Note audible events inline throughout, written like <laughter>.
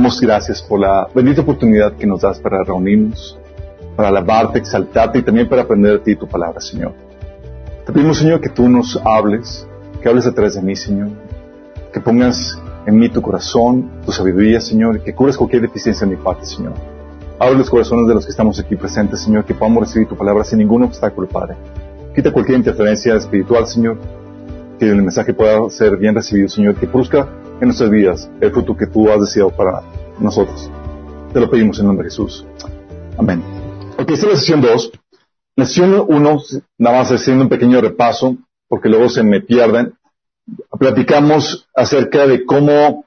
Damos gracias por la bendita oportunidad que nos das para reunirnos, para alabarte, exaltarte y también para aprender de ti tu palabra, Señor. Te pedimos, Señor, que tú nos hables, que hables través de mí, Señor, que pongas en mí tu corazón, tu sabiduría, Señor, y que cures cualquier deficiencia en mi parte, Señor. Abre los corazones de los que estamos aquí presentes, Señor, que podamos recibir tu palabra sin ningún obstáculo, Padre. Quita cualquier interferencia espiritual, Señor, que el mensaje pueda ser bien recibido, Señor, que produzca en nuestras vidas el fruto que tú has deseado para nosotros. Te lo pedimos en nombre de Jesús. Amén. Ok, esta es la sesión 2. La sesión 1, nada más haciendo un pequeño repaso, porque luego se me pierden. Platicamos acerca de cómo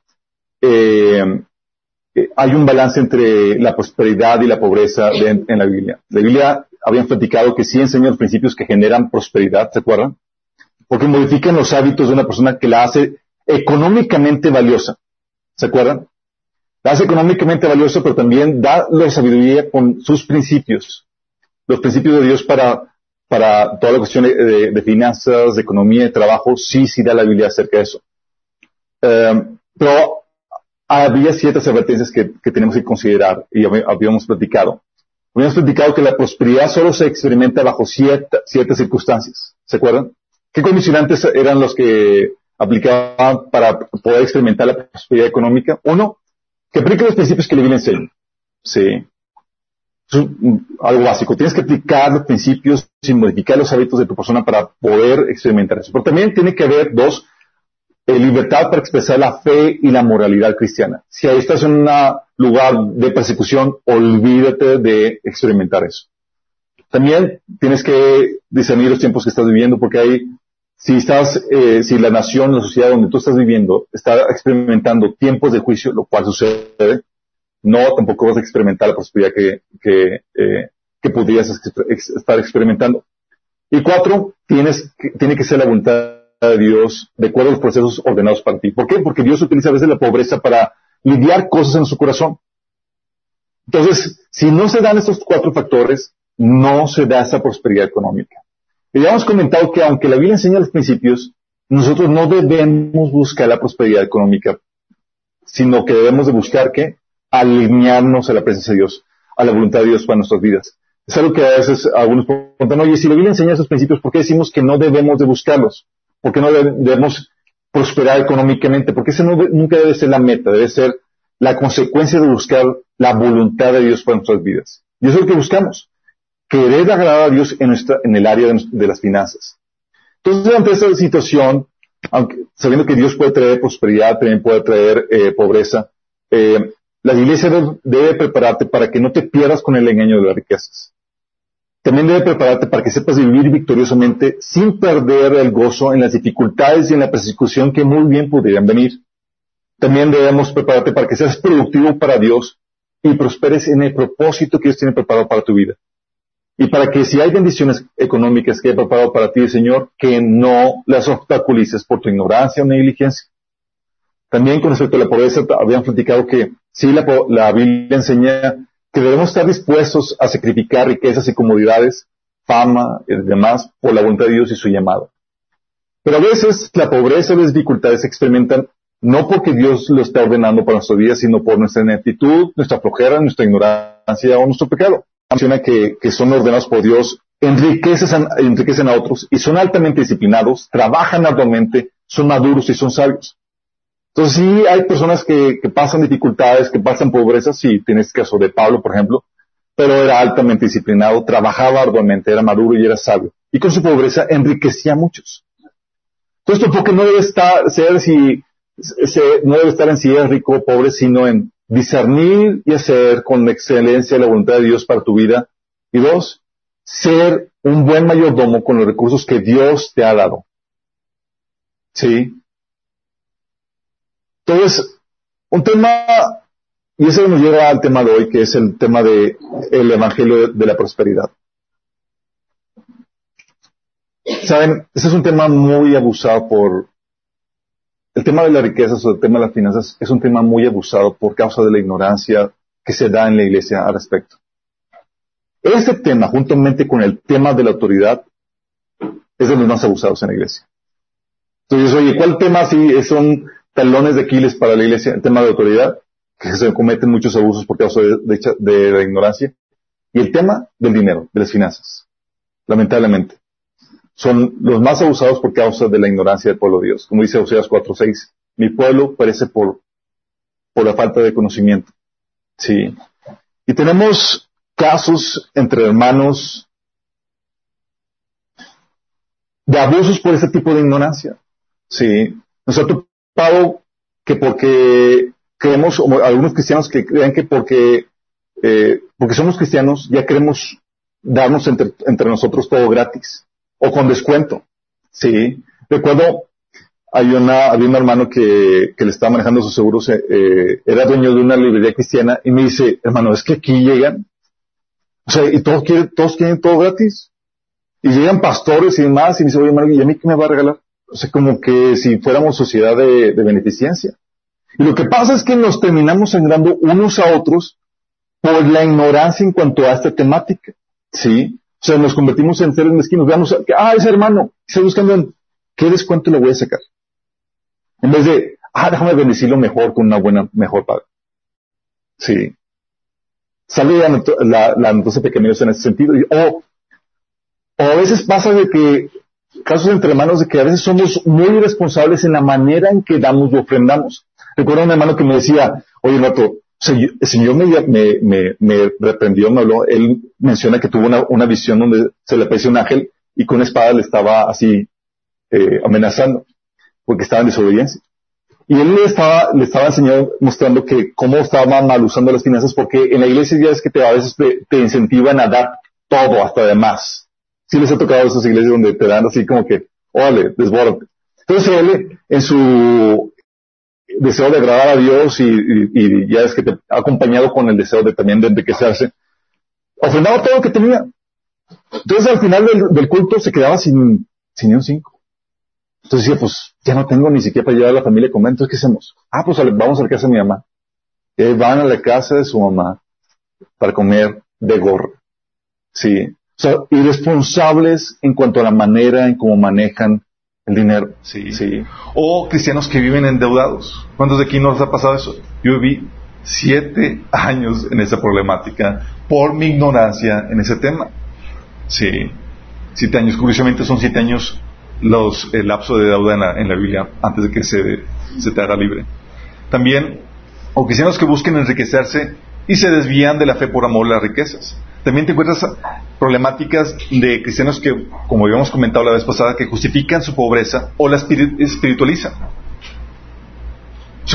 eh, eh, hay un balance entre la prosperidad y la pobreza en la Biblia. La Biblia habían platicado que sí enseña los principios que generan prosperidad, ¿se acuerdan? Porque modifican los hábitos de una persona que la hace económicamente valiosa. ¿Se acuerdan? La hace económicamente valiosa, pero también da la sabiduría con sus principios. Los principios de Dios para, para toda la cuestión de, finanzas, de economía, de trabajo, sí, sí da la Biblia acerca de eso. Eh, pero había ciertas advertencias que, tenemos que considerar y habíamos platicado. Habíamos platicado que la prosperidad solo se experimenta bajo ciertas circunstancias. ¿Se acuerdan? ¿Qué condicionantes eran los que aplicaban para poder experimentar la prosperidad económica? Uno, que aplique los principios que le viene enseñar. Sí. Es algo básico. Tienes que aplicar los principios sin modificar los hábitos de tu persona para poder experimentar eso. Pero también tiene que haber, dos, eh, libertad para expresar la fe y la moralidad cristiana. Si ahí estás en un lugar de persecución, olvídate de experimentar eso. También tienes que discernir los tiempos que estás viviendo porque hay, si estás, eh, si la nación, la sociedad donde tú estás viviendo está experimentando tiempos de juicio, lo cual sucede, no tampoco vas a experimentar la prosperidad que, que, eh, que podrías estar experimentando. Y cuatro, tienes, tiene que ser la voluntad de Dios de acuerdo a los procesos ordenados para ti. ¿Por qué? Porque Dios utiliza a veces la pobreza para lidiar cosas en su corazón. Entonces, si no se dan estos cuatro factores, no se da esa prosperidad económica. Ya hemos comentado que aunque la Biblia enseña los principios, nosotros no debemos buscar la prosperidad económica, sino que debemos de buscar que alinearnos a la presencia de Dios, a la voluntad de Dios para nuestras vidas. Es algo que a veces algunos preguntan, oye, si la Biblia enseña esos principios, ¿por qué decimos que no debemos de buscarlos? ¿Por qué no debemos prosperar económicamente? Porque esa nunca debe ser la meta, debe ser la consecuencia de buscar la voluntad de Dios para nuestras vidas. Y eso es lo que buscamos. Querer agradar a Dios en, nuestra, en el área de, las finanzas. Entonces, ante esta situación, aunque, sabiendo que Dios puede traer prosperidad, también puede traer eh, pobreza, eh, la iglesia debe prepararte para que no te pierdas con el engaño de las riquezas. También debe prepararte para que sepas vivir victoriosamente sin perder el gozo en las dificultades y en la persecución que muy bien podrían venir. También debemos prepararte para que seas productivo para Dios y prosperes en el propósito que Dios tiene preparado para tu vida. Y para que si hay bendiciones económicas que he preparado para ti, Señor, que no las obstaculices por tu ignorancia o negligencia. También con respecto a la pobreza, habían platicado que sí, la, la Biblia enseña que debemos estar dispuestos a sacrificar riquezas y comodidades, fama y demás por la voluntad de Dios y su llamado. Pero a veces la pobreza y las dificultades se experimentan no porque Dios lo está ordenando para nuestra vida, sino por nuestra ineptitud, nuestra flojera, nuestra ignorancia o nuestro pecado. Menciona que, que son ordenados por Dios, enriquecen, enriquecen a otros y son altamente disciplinados, trabajan arduamente, son maduros y son sabios. Entonces sí hay personas que, pasan dificultades, que pasan pobreza, sí, tienes caso de Pablo, por ejemplo, pero era altamente disciplinado, trabajaba arduamente, era maduro y era sabio. Y con su pobreza enriquecía a muchos. Entonces tu enfoque no debe estar, ser si, no debe estar en si eres rico o pobre, sino en discernir y hacer con excelencia la voluntad de Dios para tu vida. Y dos, ser un buen mayordomo con los recursos que Dios te ha dado. ¿Sí? Entonces, un tema, y eso nos lleva al tema de hoy, que es el tema del el Evangelio de, la Prosperidad. Saben, ese es un tema muy abusado por, el tema de las riquezas o el tema de las finanzas es un tema muy abusado por causa de la ignorancia que se da en la iglesia al respecto. Ese tema, juntamente con el tema de la autoridad, es de los más abusados en la iglesia. Entonces, oye, ¿cuál tema si son talones de Aquiles para la iglesia, el tema de autoridad, que se cometen muchos abusos por causa de, la ignorancia, y el tema del dinero, de las finanzas, lamentablemente. Son los más abusados por causa de la ignorancia del pueblo de Dios. Como dice Oseas 4.6, mi pueblo perece por, por la falta de conocimiento. Sí. Y tenemos casos entre hermanos de abusos por ese tipo de ignorancia. Sí. Nos ha que porque creemos, algunos cristianos que creen que porque, eh, porque somos cristianos ya queremos darnos entre, entre, nosotros todo gratis o con descuento. Sí. Recuerdo, hay una, había un hermano que, le estaba manejando sus seguros, eh, eh, era dueño de una librería cristiana y me dice, hermano, es que aquí llegan, o sea, y todos quieren, todos quieren todo gratis. Y llegan pastores y demás, y me dice, oye, hermano, ¿y a mí qué me va a regalar? O sea, como que si fuéramos sociedad de, beneficencia. Y lo que pasa es que nos terminamos sangrando unos a otros por la ignorancia en cuanto a esta temática. ¿Sí? O sea, nos convertimos en seres mezquinos. Veamos, ah, ese hermano, está buscando ¿qué descuento le voy a sacar? En vez de, ah, déjame bendecirlo mejor con una buena, mejor paga. Sí. Sale la, la, noticia pequeños en ese sentido. o, o a veces pasa de que, casos entre hermanos, de que a veces somos muy irresponsables en la manera en que damos o ofrendamos. Recuerdo un hermano que me decía, oye, El Señor me, reprendió, me habló, él menciona que tuvo una, visión donde se le apareció un ángel y con una espada le estaba así eh, amenazando porque estaba en desobediencia. Y él le estaba, le estaba enseñando, mostrando que cómo estaba mal usando las finanzas, porque en la iglesia ya es que te, a veces te, incentivan a dar todo, hasta de más. Sí les ha tocado esas iglesias donde te dan así como que, órale, desborde. Entonces él, en su deseo de agradar a Dios y, ya es que te ha acompañado con el deseo de también de enriquecerse, ofrendaba todo lo que tenía. Entonces al final del, culto se quedaba sin, sin un cinco. Entonces decía, pues ya no tengo ni siquiera para llevar a la familia a comer, entonces ¿qué hacemos? Ah, pues vamos a la casa de mi mamá. Y van a la casa de su mamá para comer de gorro. Sí. O sea, irresponsables en cuanto a la manera en cómo manejan el dinero. Sí. sí. O cristianos que viven endeudados. ¿Cuántos de aquí nos ha pasado eso? Yo viví siete años en esa problemática por mi ignorancia en ese tema. Sí. Siete años. Curiosamente son siete años los, el lapso de deuda en la, Biblia antes de que se, se te haga libre. También, o cristianos que busquen enriquecerse y se desvían de la fe por amor a las riquezas. También te encuentras problemáticas de cristianos que, como habíamos comentado la vez pasada, que justifican su pobreza o la espiritualizan.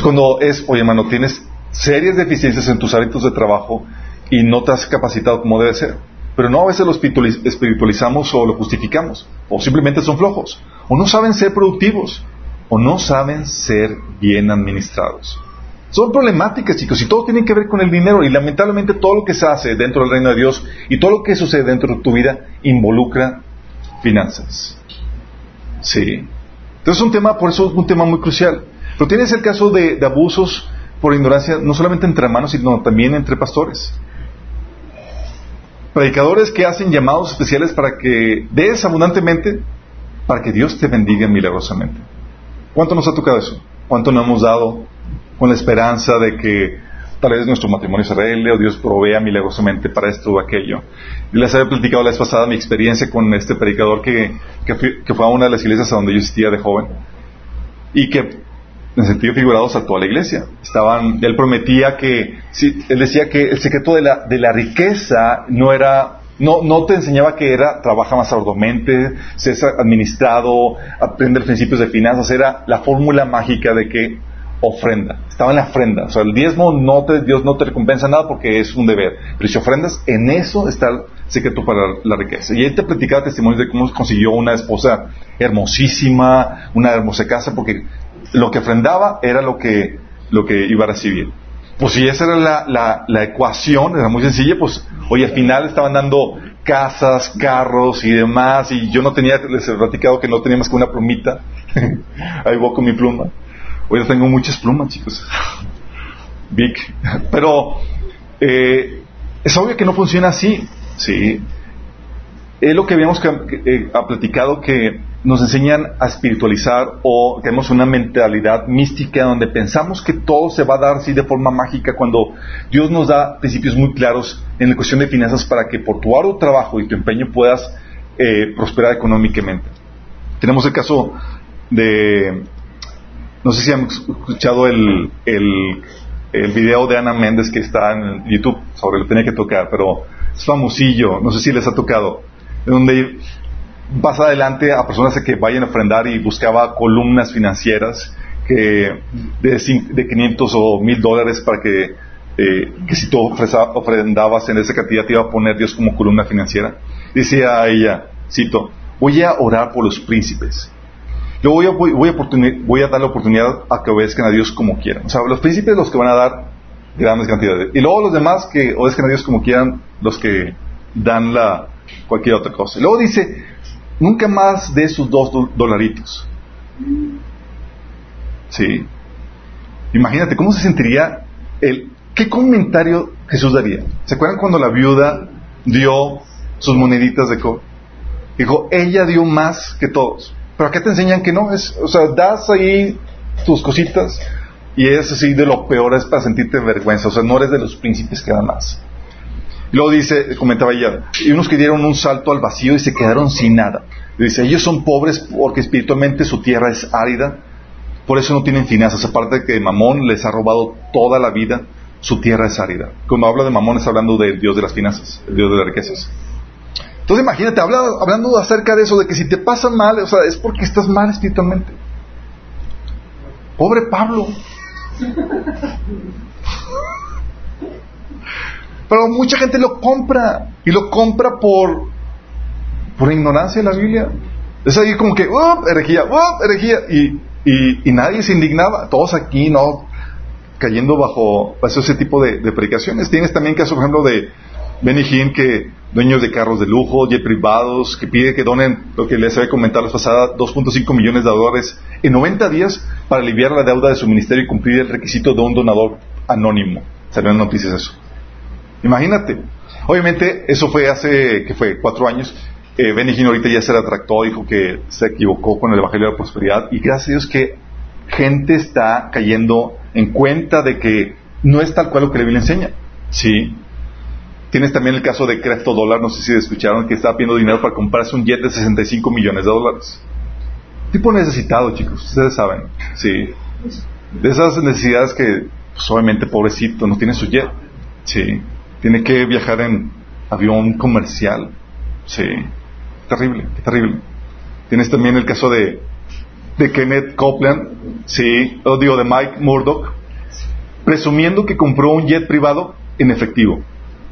Cuando es, oye hermano, tienes serias deficiencias en tus hábitos de trabajo y no te has capacitado como debe ser. Pero no a veces lo espiritualizamos o lo justificamos, o simplemente son flojos, o no saben ser productivos, o no saben ser bien administrados. Son problemáticas, chicos, y todo tiene que ver con el dinero, y lamentablemente todo lo que se hace dentro del reino de Dios y todo lo que sucede dentro de tu vida involucra finanzas. Sí. Entonces es un tema, por eso es un tema muy crucial. Pero tienes el caso de, de abusos por ignorancia, no solamente entre hermanos, sino también entre pastores predicadores que hacen llamados especiales para que des abundantemente, para que Dios te bendiga milagrosamente. ¿Cuánto nos ha tocado eso? ¿Cuánto nos hemos dado con la esperanza de que tal vez nuestro matrimonio se arregle o Dios provea milagrosamente para esto o aquello? Yo les había platicado la vez pasada mi experiencia con este predicador que, que, fue a una de las iglesias a donde yo existía de joven y que en sentido figurado a toda la iglesia. Él prometía que, él decía que el secreto de la, de la riqueza no era, no, no te enseñaba que era trabaja más arduamente, ser administrado, aprender principios de finanzas, era la fórmula mágica de que ofrenda, estaba en la ofrenda, o sea, el diezmo no te, Dios no te recompensa nada porque es un deber, pero si ofrendas, en eso está el secreto para la riqueza. Y él te platicaba testimonios de cómo consiguió una esposa hermosísima, una hermosa casa, porque lo que ofrendaba era lo que, lo que iba a recibir. Pues si esa era la, la, ecuación, era muy sencilla, pues, oye, al final estaban dando casas, carros y demás, y yo no tenía, les he platicado que no tenía más que una plumita. <laughs> Ahí voy con mi pluma. Hoy tengo muchas plumas, chicos. <laughs> Big. Pero eh, es obvio que no funciona así. Sí. Es lo que habíamos eh, platicado que nos enseñan a espiritualizar o tenemos una mentalidad mística donde pensamos que todo se va a dar así de forma mágica cuando Dios nos da principios muy claros en la cuestión de finanzas para que por tu arduo trabajo y tu empeño puedas eh, prosperar económicamente. Tenemos el caso de, no sé si han escuchado el, el, el video de Ana Méndez que está en YouTube sobre lo tenía que tocar, pero es famosillo, no sé si les ha tocado, donde pasa adelante a personas que vayan a ofrendar y buscaba columnas financieras que de, de 500 o 1000 dólares para que, eh, que si tú ofrendabas en esa cantidad te iba a poner Dios como columna financiera. Decía a ella, cito, voy a orar por los príncipes. Yo voy a, voy, voy a dar la oportunidad a que obedezcan a Dios como quieran. O sea, los príncipes los que van a dar grandes cantidades. Y luego los demás que obedezcan a Dios como quieran, los que dan la cualquier otra cosa. Luego dice, nunca más de esos dos dolaritos. Sí. Imagínate, ¿cómo se sentiría el... ¿Qué comentario Jesús daría? ¿Se acuerdan cuando la viuda dio sus moneditas de cobre? Dijo, ella dio más que todos. Pero acá te enseñan que no, es, o sea, das ahí tus cositas y es así de lo peor, es para sentirte vergüenza, o sea, no eres de los príncipes que dan más. Y luego dice, comentaba ella, y unos que dieron un salto al vacío y se quedaron sin nada. dice, ellos son pobres porque espiritualmente su tierra es árida, por eso no tienen finanzas. Aparte de que Mamón les ha robado toda la vida, su tierra es árida. Cuando habla de Mamón está hablando del Dios de las finanzas, el Dios de las riquezas. Entonces imagínate, hablando acerca de eso, de que si te pasa mal, o sea, es porque estás mal espiritualmente. Pobre Pablo. Pero mucha gente lo compra y lo compra por, por ignorancia de la Biblia. Es ahí como que, ¡up! herejía, ¡up! herejía. Y, y, nadie se indignaba. Todos aquí, ¿no? Cayendo bajo, ese tipo de, predicaciones. Tienes también caso, por ejemplo, de Benny Hinn, que dueños de carros de lujo, jet privados, que pide que donen, lo que les había comentado la pasada, 2.5 millones de dólares en 90 días para aliviar la deuda de su ministerio y cumplir el requisito de un donador anónimo. Salieron noticias eso. Imagínate. Obviamente, eso fue hace, que fue, cuatro años. Eh, Benny ahorita ya se retractó, dijo que se equivocó con el Evangelio de la Prosperidad. Y gracias a Dios que gente está cayendo en cuenta de que no es tal cual lo que la Biblia enseña. Sí. Tienes también el caso de Crypto Dólar, no sé si escucharon, que estaba pidiendo dinero para comprarse un jet de 65 millones de dólares. Tipo necesitado, chicos, ustedes saben. Sí. De esas necesidades que, pues, obviamente, pobrecito, no tiene su jet. Sí. Tiene que viajar en avión comercial. Sí. Terrible, terrible. Tienes también el caso de, de Kenneth Copeland, sí, o digo de Mike Murdoch, presumiendo que compró un jet privado en efectivo.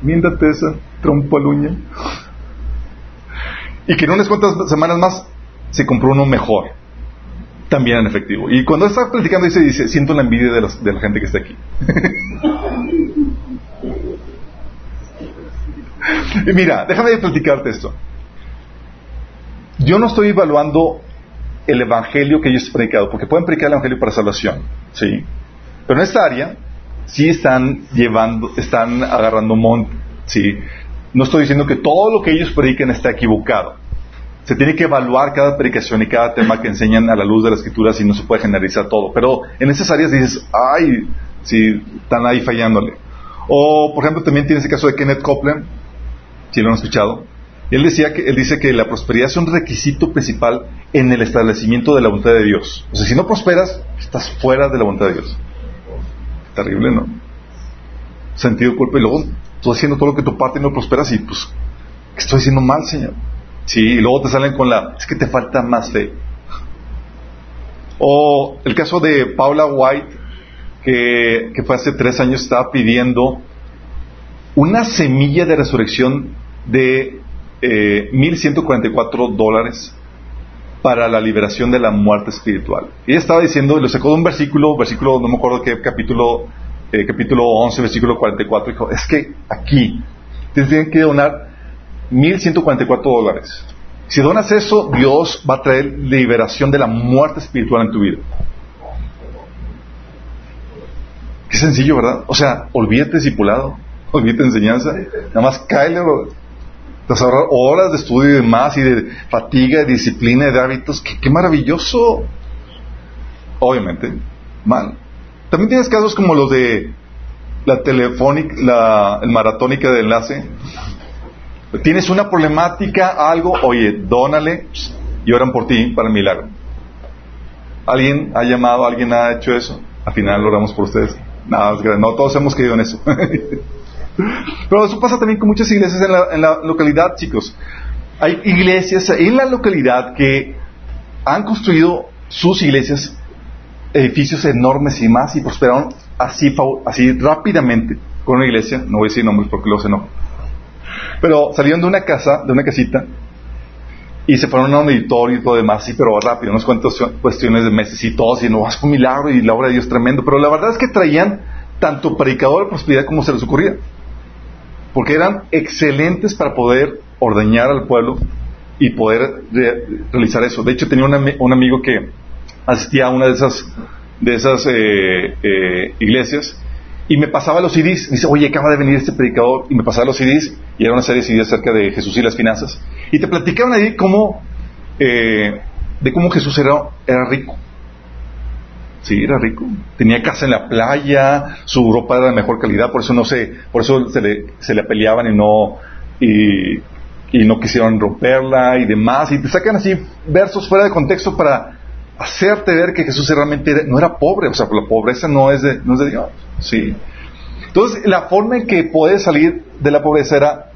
Miéntate esa trompa uña. Y que en unas cuantas semanas más se compró uno mejor. También en efectivo. Y cuando está platicando dice, dice, siento la envidia de, de la gente que está aquí. <laughs> y <laughs> mira, déjame platicarte esto. Yo no estoy evaluando el evangelio que ellos han predicado, porque pueden predicar el evangelio para salvación, sí. Pero en esta área sí están llevando, están agarrando monte, sí. No estoy diciendo que todo lo que ellos predican está equivocado. Se tiene que evaluar cada predicación y cada tema que enseñan a la luz de las escrituras y no se puede generalizar todo. Pero en esas áreas dices, ay, sí, están ahí fallándole. O, por ejemplo, también tiene ese caso de Kenneth Copeland, si lo han escuchado. Él, decía que, él dice que la prosperidad es un requisito principal en el establecimiento de la voluntad de Dios. O sea, si no prosperas, estás fuera de la voluntad de Dios. Terrible, ¿no? Sentido culpa y luego tú haciendo todo lo que tu parte no prosperas y pues, ¿qué estoy haciendo mal, Señor? Sí, y luego te salen con la, es que te falta más fe. O el caso de Paula White, que, que fue hace tres años, estaba pidiendo una semilla de resurrección de eh, 1.144 dólares para la liberación de la muerte espiritual. Y ella estaba diciendo, lo sacó de un versículo, versículo, no me acuerdo qué capítulo, eh, capítulo 11, versículo 44, dijo, es que aquí tienen que donar 1.144 dólares. Si donas eso, Dios va a traer liberación de la muerte espiritual en tu vida. Qué sencillo, ¿verdad? O sea, olvídate discipulado, <laughs> olvídate enseñanza, nada más cáele Te ahorrar horas de estudio y demás, y de fatiga, de disciplina, de hábitos. ¡Qué, maravilloso! Obviamente, mal. También tienes casos como los de la telefónica, la el maratónica de enlace. Tienes una problemática, algo, oye, dónale y oran por ti para el milagro. ¿Alguien ha llamado, alguien ha hecho eso? Al final oramos por ustedes. Nada, no, todos hemos creído en eso. <laughs> Pero eso pasa también con muchas iglesias en la, localidad, chicos. Hay iglesias en la localidad que han construido sus iglesias, edificios enormes y más, y prosperaron así, así rápidamente con una iglesia. No voy a decir nombres porque los enojo. Pero salieron de una casa, de una casita, y se fueron a un auditorio y todo demás, sí, pero rápido, unas cuantas cuestiones de meses y todo, y no, vas un milagro y la obra de Dios tremendo. Pero la verdad es que traían tanto predicador de prosperidad como se les ocurría. Porque eran excelentes para poder ordeñar al pueblo y poder realizar eso. De hecho, tenía un, amigo que asistía a una de esas, de esas eh, eh, iglesias y me pasaba los CDs. Me dice, oye, acaba de venir este predicador. Y me pasaba los CDs. Y era una serie de CDs acerca de Jesús y las finanzas. Y te platicaban ahí cómo, eh, de cómo Jesús era, era rico. Sí, era rico. Tenía casa en la playa, su ropa era de mejor calidad, por eso no se, por eso se le, se le peleaban y no, y, y no quisieron romperla y demás. Y te sacan así versos fuera de contexto para hacerte ver que Jesús realmente no era pobre, o sea, la pobreza no es de, no es de Dios. Sí. Entonces, la forma en que puedes salir de la pobreza era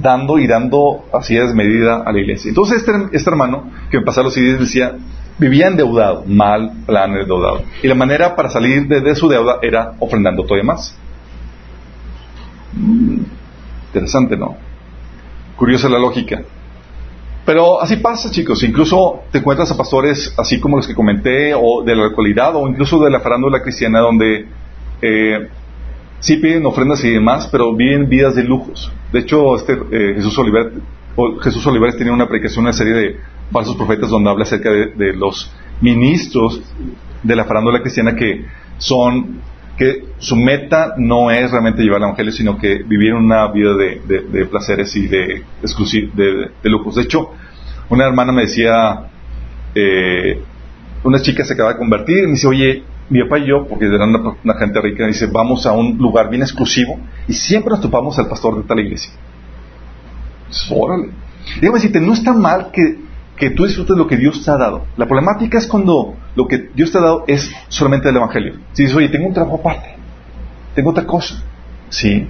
dando y dando así desmedida a la iglesia. Entonces, este, este hermano que me pasaba los CDs decía, vivía endeudado, mal plan endeudado. Y la manera para salir de, su deuda era ofrendando todavía más. Mm, interesante, ¿no? Curiosa la lógica. Pero así pasa, chicos. Incluso te encuentras a pastores así como los que comenté, o de la actualidad, o incluso de la farándula cristiana, donde eh, sí piden ofrendas y demás, pero viven vidas de lujos. De hecho, este, eh, Jesús, Oliver, Jesús Olivares tenía una predicación, una serie de falsos profetas donde habla acerca de, los ministros de la farándula cristiana que son que su meta no es realmente llevar el evangelio, sino que vivir una vida de, placeres y de, de, lujos. De hecho, una hermana me decía, eh, una chica se acaba de convertir y me dice, oye, mi papá y yo, porque eran una, gente rica, dice, vamos a un lugar bien exclusivo y siempre nos topamos al pastor de tal iglesia. Órale. Dígame decirte, no está mal que, que tú disfrutes lo que Dios te ha dado. La problemática es cuando lo que Dios te ha dado es solamente el Evangelio. Si dices, oye, tengo un trabajo aparte, tengo otra cosa. Sí.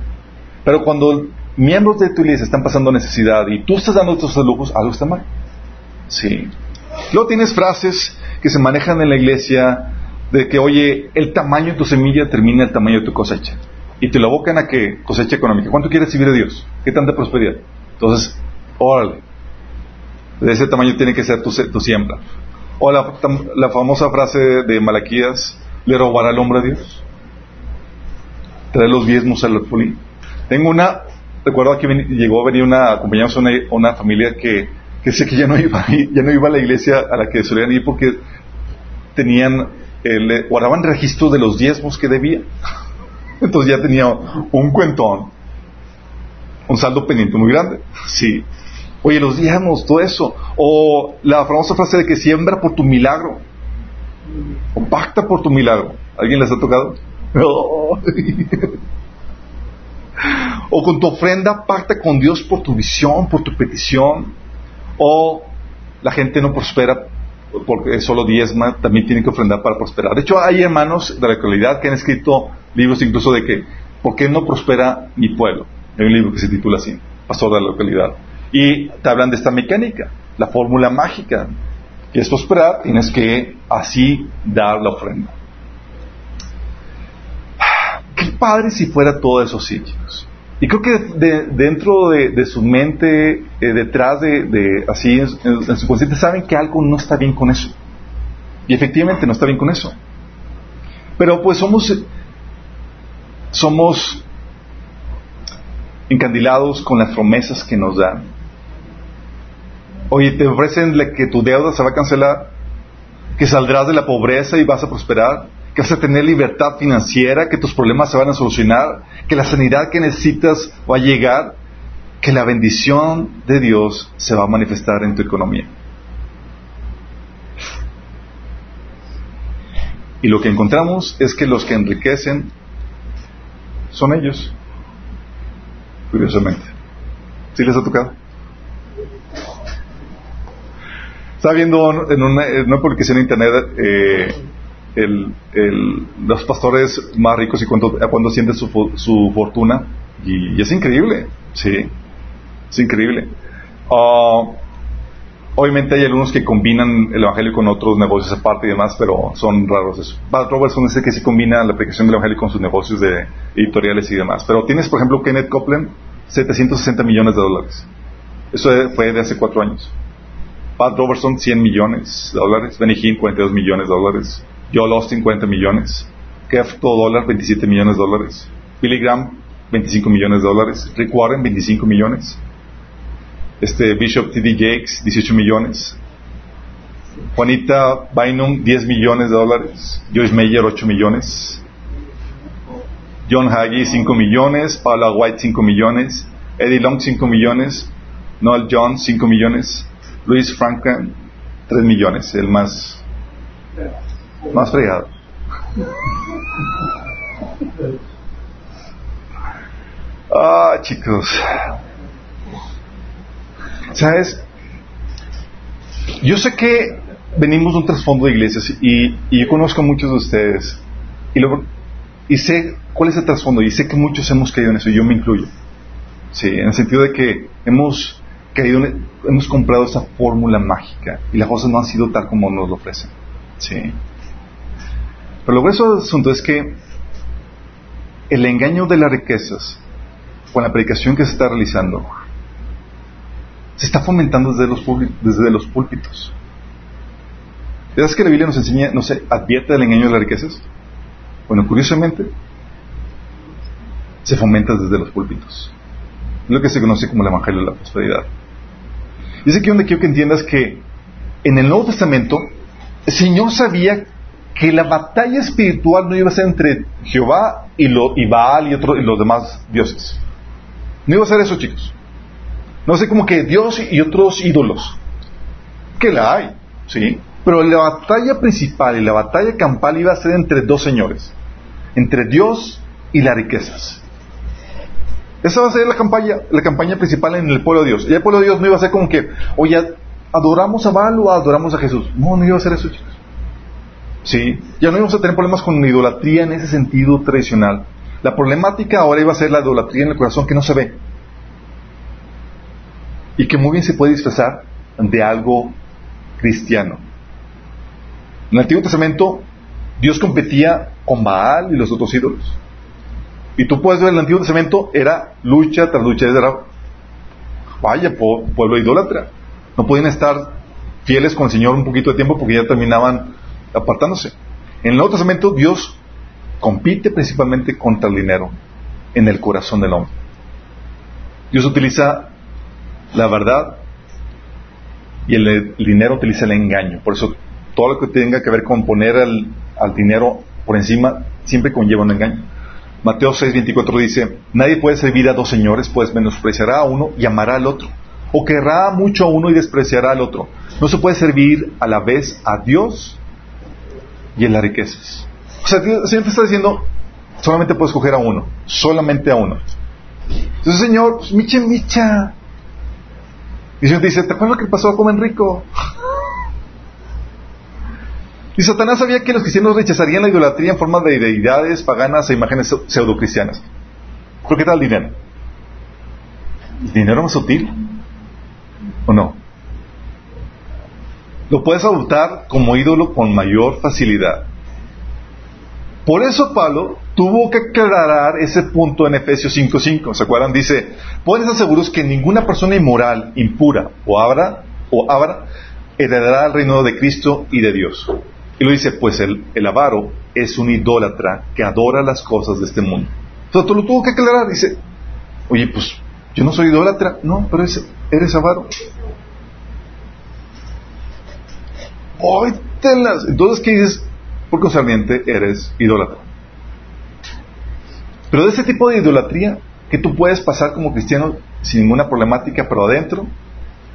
Pero cuando miembros de tu iglesia están pasando necesidad y tú estás dando estos lujos, algo está mal. Sí. Luego tienes frases que se manejan en la iglesia de que, oye, el tamaño de tu semilla determina el tamaño de tu cosecha. Y te lo abocan a que cosecha económica. ¿Cuánto quieres recibir de Dios? ¿Qué tanta prosperidad? Entonces, órale. De ese tamaño tiene que ser tu, tu siembra. O la, la, famosa frase de Malaquías, ¿le robará el hombre a Dios? Trae los diezmos al poli. Tengo una, recuerdo que llegó a venir una, acompañamos a una, una familia que, que sé que ya no iba, ya no iba a la iglesia a la que solían ir porque tenían eh, guardaban registro de los diezmos que debía. <laughs> Entonces ya tenía un cuentón, un saldo pendiente muy grande. Sí. Oye, los diezmos, todo eso. O la famosa frase de que siembra por tu milagro. O pacta por tu milagro. ¿Alguien les ha tocado? <laughs> o con tu ofrenda pacta con Dios por tu visión, por tu petición. O la gente no prospera porque solo diezma, también tienen que ofrendar para prosperar. De hecho, hay hermanos de la actualidad que han escrito libros incluso de que, ¿por qué no prospera mi pueblo? Hay un libro que se titula así, Pastor de la localidad. Y te hablan de esta mecánica, la fórmula mágica. Que es prosperar, tienes que así dar la ofrenda. Qué padre si fuera todo eso sí, y creo que dentro de, su mente, eh, detrás de, así, en, su consciente, saben que algo no está bien con eso. Y efectivamente no está bien con eso. Pero pues somos, somos encandilados con las promesas que nos dan. Oye, te ofrecen que tu deuda se va a cancelar, que saldrás de la pobreza y vas a prosperar que vas a tener libertad financiera, que tus problemas se van a solucionar, que la sanidad que necesitas va a llegar, que la bendición de Dios se va a manifestar en tu economía. Y lo que encontramos es que los que enriquecen son ellos, curiosamente. ¿Sí les ha tocado? Estaba viendo en una, publicación en internet eh, los pastores más ricos y cuando, cuando sienten su, su fortuna y, es increíble, sí, es increíble. Ah, obviamente hay algunos que combinan el evangelio con otros negocios aparte y demás, pero son raros eso. Bad Robertson el que sí combina la aplicación del evangelio con sus negocios de editoriales y demás. Pero tienes, por ejemplo, Kenneth Copeland, 760 millones de dólares. Eso fue de hace cuatro años. Pat Robertson, 100 millones de dólares. Benny Hinn, 42 millones de dólares. Joel Austin, 50 millones. Kev Dólar, 27 millones de dólares. Billy Graham, 25 millones de dólares. Rick Warren, 25 millones. Este Bishop T.D. Jakes, 18 millones. Juanita Bynum, 10 millones de dólares. Joyce Meyer, 8 millones. John Hagee, 5 millones. Paula White, 5 millones. Eddie Long, 5 millones. Noel Jones, 5 millones. Luis Franklin, 3 millones, el más, más fregado. Ah, chicos. ¿Sabes? Yo sé que venimos de un trasfondo de iglesias y, y, yo conozco a muchos de ustedes y, lo, y sé cuál es el trasfondo y sé que muchos hemos caído en eso y yo me incluyo. Sí, en el sentido de que hemos hemos comprado esa fórmula mágica y las cosas no han sido tal como nos lo ofrecen. Sí. Pero lo grueso del asunto es que el engaño de las riquezas con la predicación que se está realizando se está fomentando desde los, desde los púlpitos. ¿Sabes que la Biblia nos enseña, no sé, advierte del engaño de las riquezas? Bueno, curiosamente, se fomenta desde los púlpitos. Lo que se conoce como el Evangelio de la Prosperidad. Y es aquí donde quiero que entiendas que en el Nuevo Testamento el Señor sabía que la batalla espiritual no iba a ser entre Jehová y, lo, y Baal y, otro, y los demás dioses. No iba a ser eso, chicos. No sé, como que Dios y otros ídolos. Que la hay, ¿sí? Pero la batalla principal y la batalla campal iba a ser entre dos señores. Entre Dios y las riquezas. Esa va a ser la campaña, la campaña principal en el pueblo de Dios. Y el pueblo de Dios no iba a ser como que, oye, adoramos a Baal o adoramos a Jesús. No, no iba a ser eso, chicos. Sí, ya no íbamos a tener problemas con la idolatría en ese sentido tradicional. La problemática ahora iba a ser la idolatría en el corazón que no se ve. Y que muy bien se puede disfrazar de algo cristiano. En el Antiguo Testamento, Dios competía con Baal y los otros ídolos. Y tú puedes ver el Antiguo Testamento, era lucha tras lucha. Era, vaya, pueblo idólatra. No podían estar fieles con el Señor un poquito de tiempo porque ya terminaban apartándose. En el Nuevo Testamento, Dios compite principalmente contra el dinero en el corazón del hombre. Dios utiliza la verdad y el, dinero utiliza el engaño. Por eso todo lo que tenga que ver con poner al dinero por encima siempre conlleva un engaño. Mateo 6:24 dice, nadie puede servir a dos señores, pues menospreciará a uno y amará al otro, o querrá mucho a uno y despreciará al otro. No se puede servir a la vez a Dios y en las riquezas. O sea, el Señor te está diciendo, solamente puedes coger a uno, solamente a uno. Entonces, Señor, pues, micha, micha. Y el Señor te dice, ¿te acuerdas lo que pasó con Enrico? Y Satanás sabía que los cristianos rechazarían la idolatría en forma de deidades paganas e imágenes pseudocristianas. ¿Pero qué tal dinero? ¿El dinero más sutil? ¿O no? Lo puedes adoptar como ídolo con mayor facilidad. Por eso Pablo tuvo que aclarar ese punto en Efesios 5.5. ¿Se acuerdan? Dice, puedes aseguros que ninguna persona inmoral, impura o abra, o abra heredará el reino de Cristo y de Dios. Y lo dice, pues el, el avaro es un idólatra que adora las cosas de este mundo. Entonces tú lo tuvo que aclarar. Dice, oye, pues yo no soy idólatra. No, pero eres avaro. Entonces, ¿qué dices? Por concerniente, eres idólatra. Pero de ese tipo de idolatría, que tú puedes pasar como cristiano sin ninguna problemática, pero adentro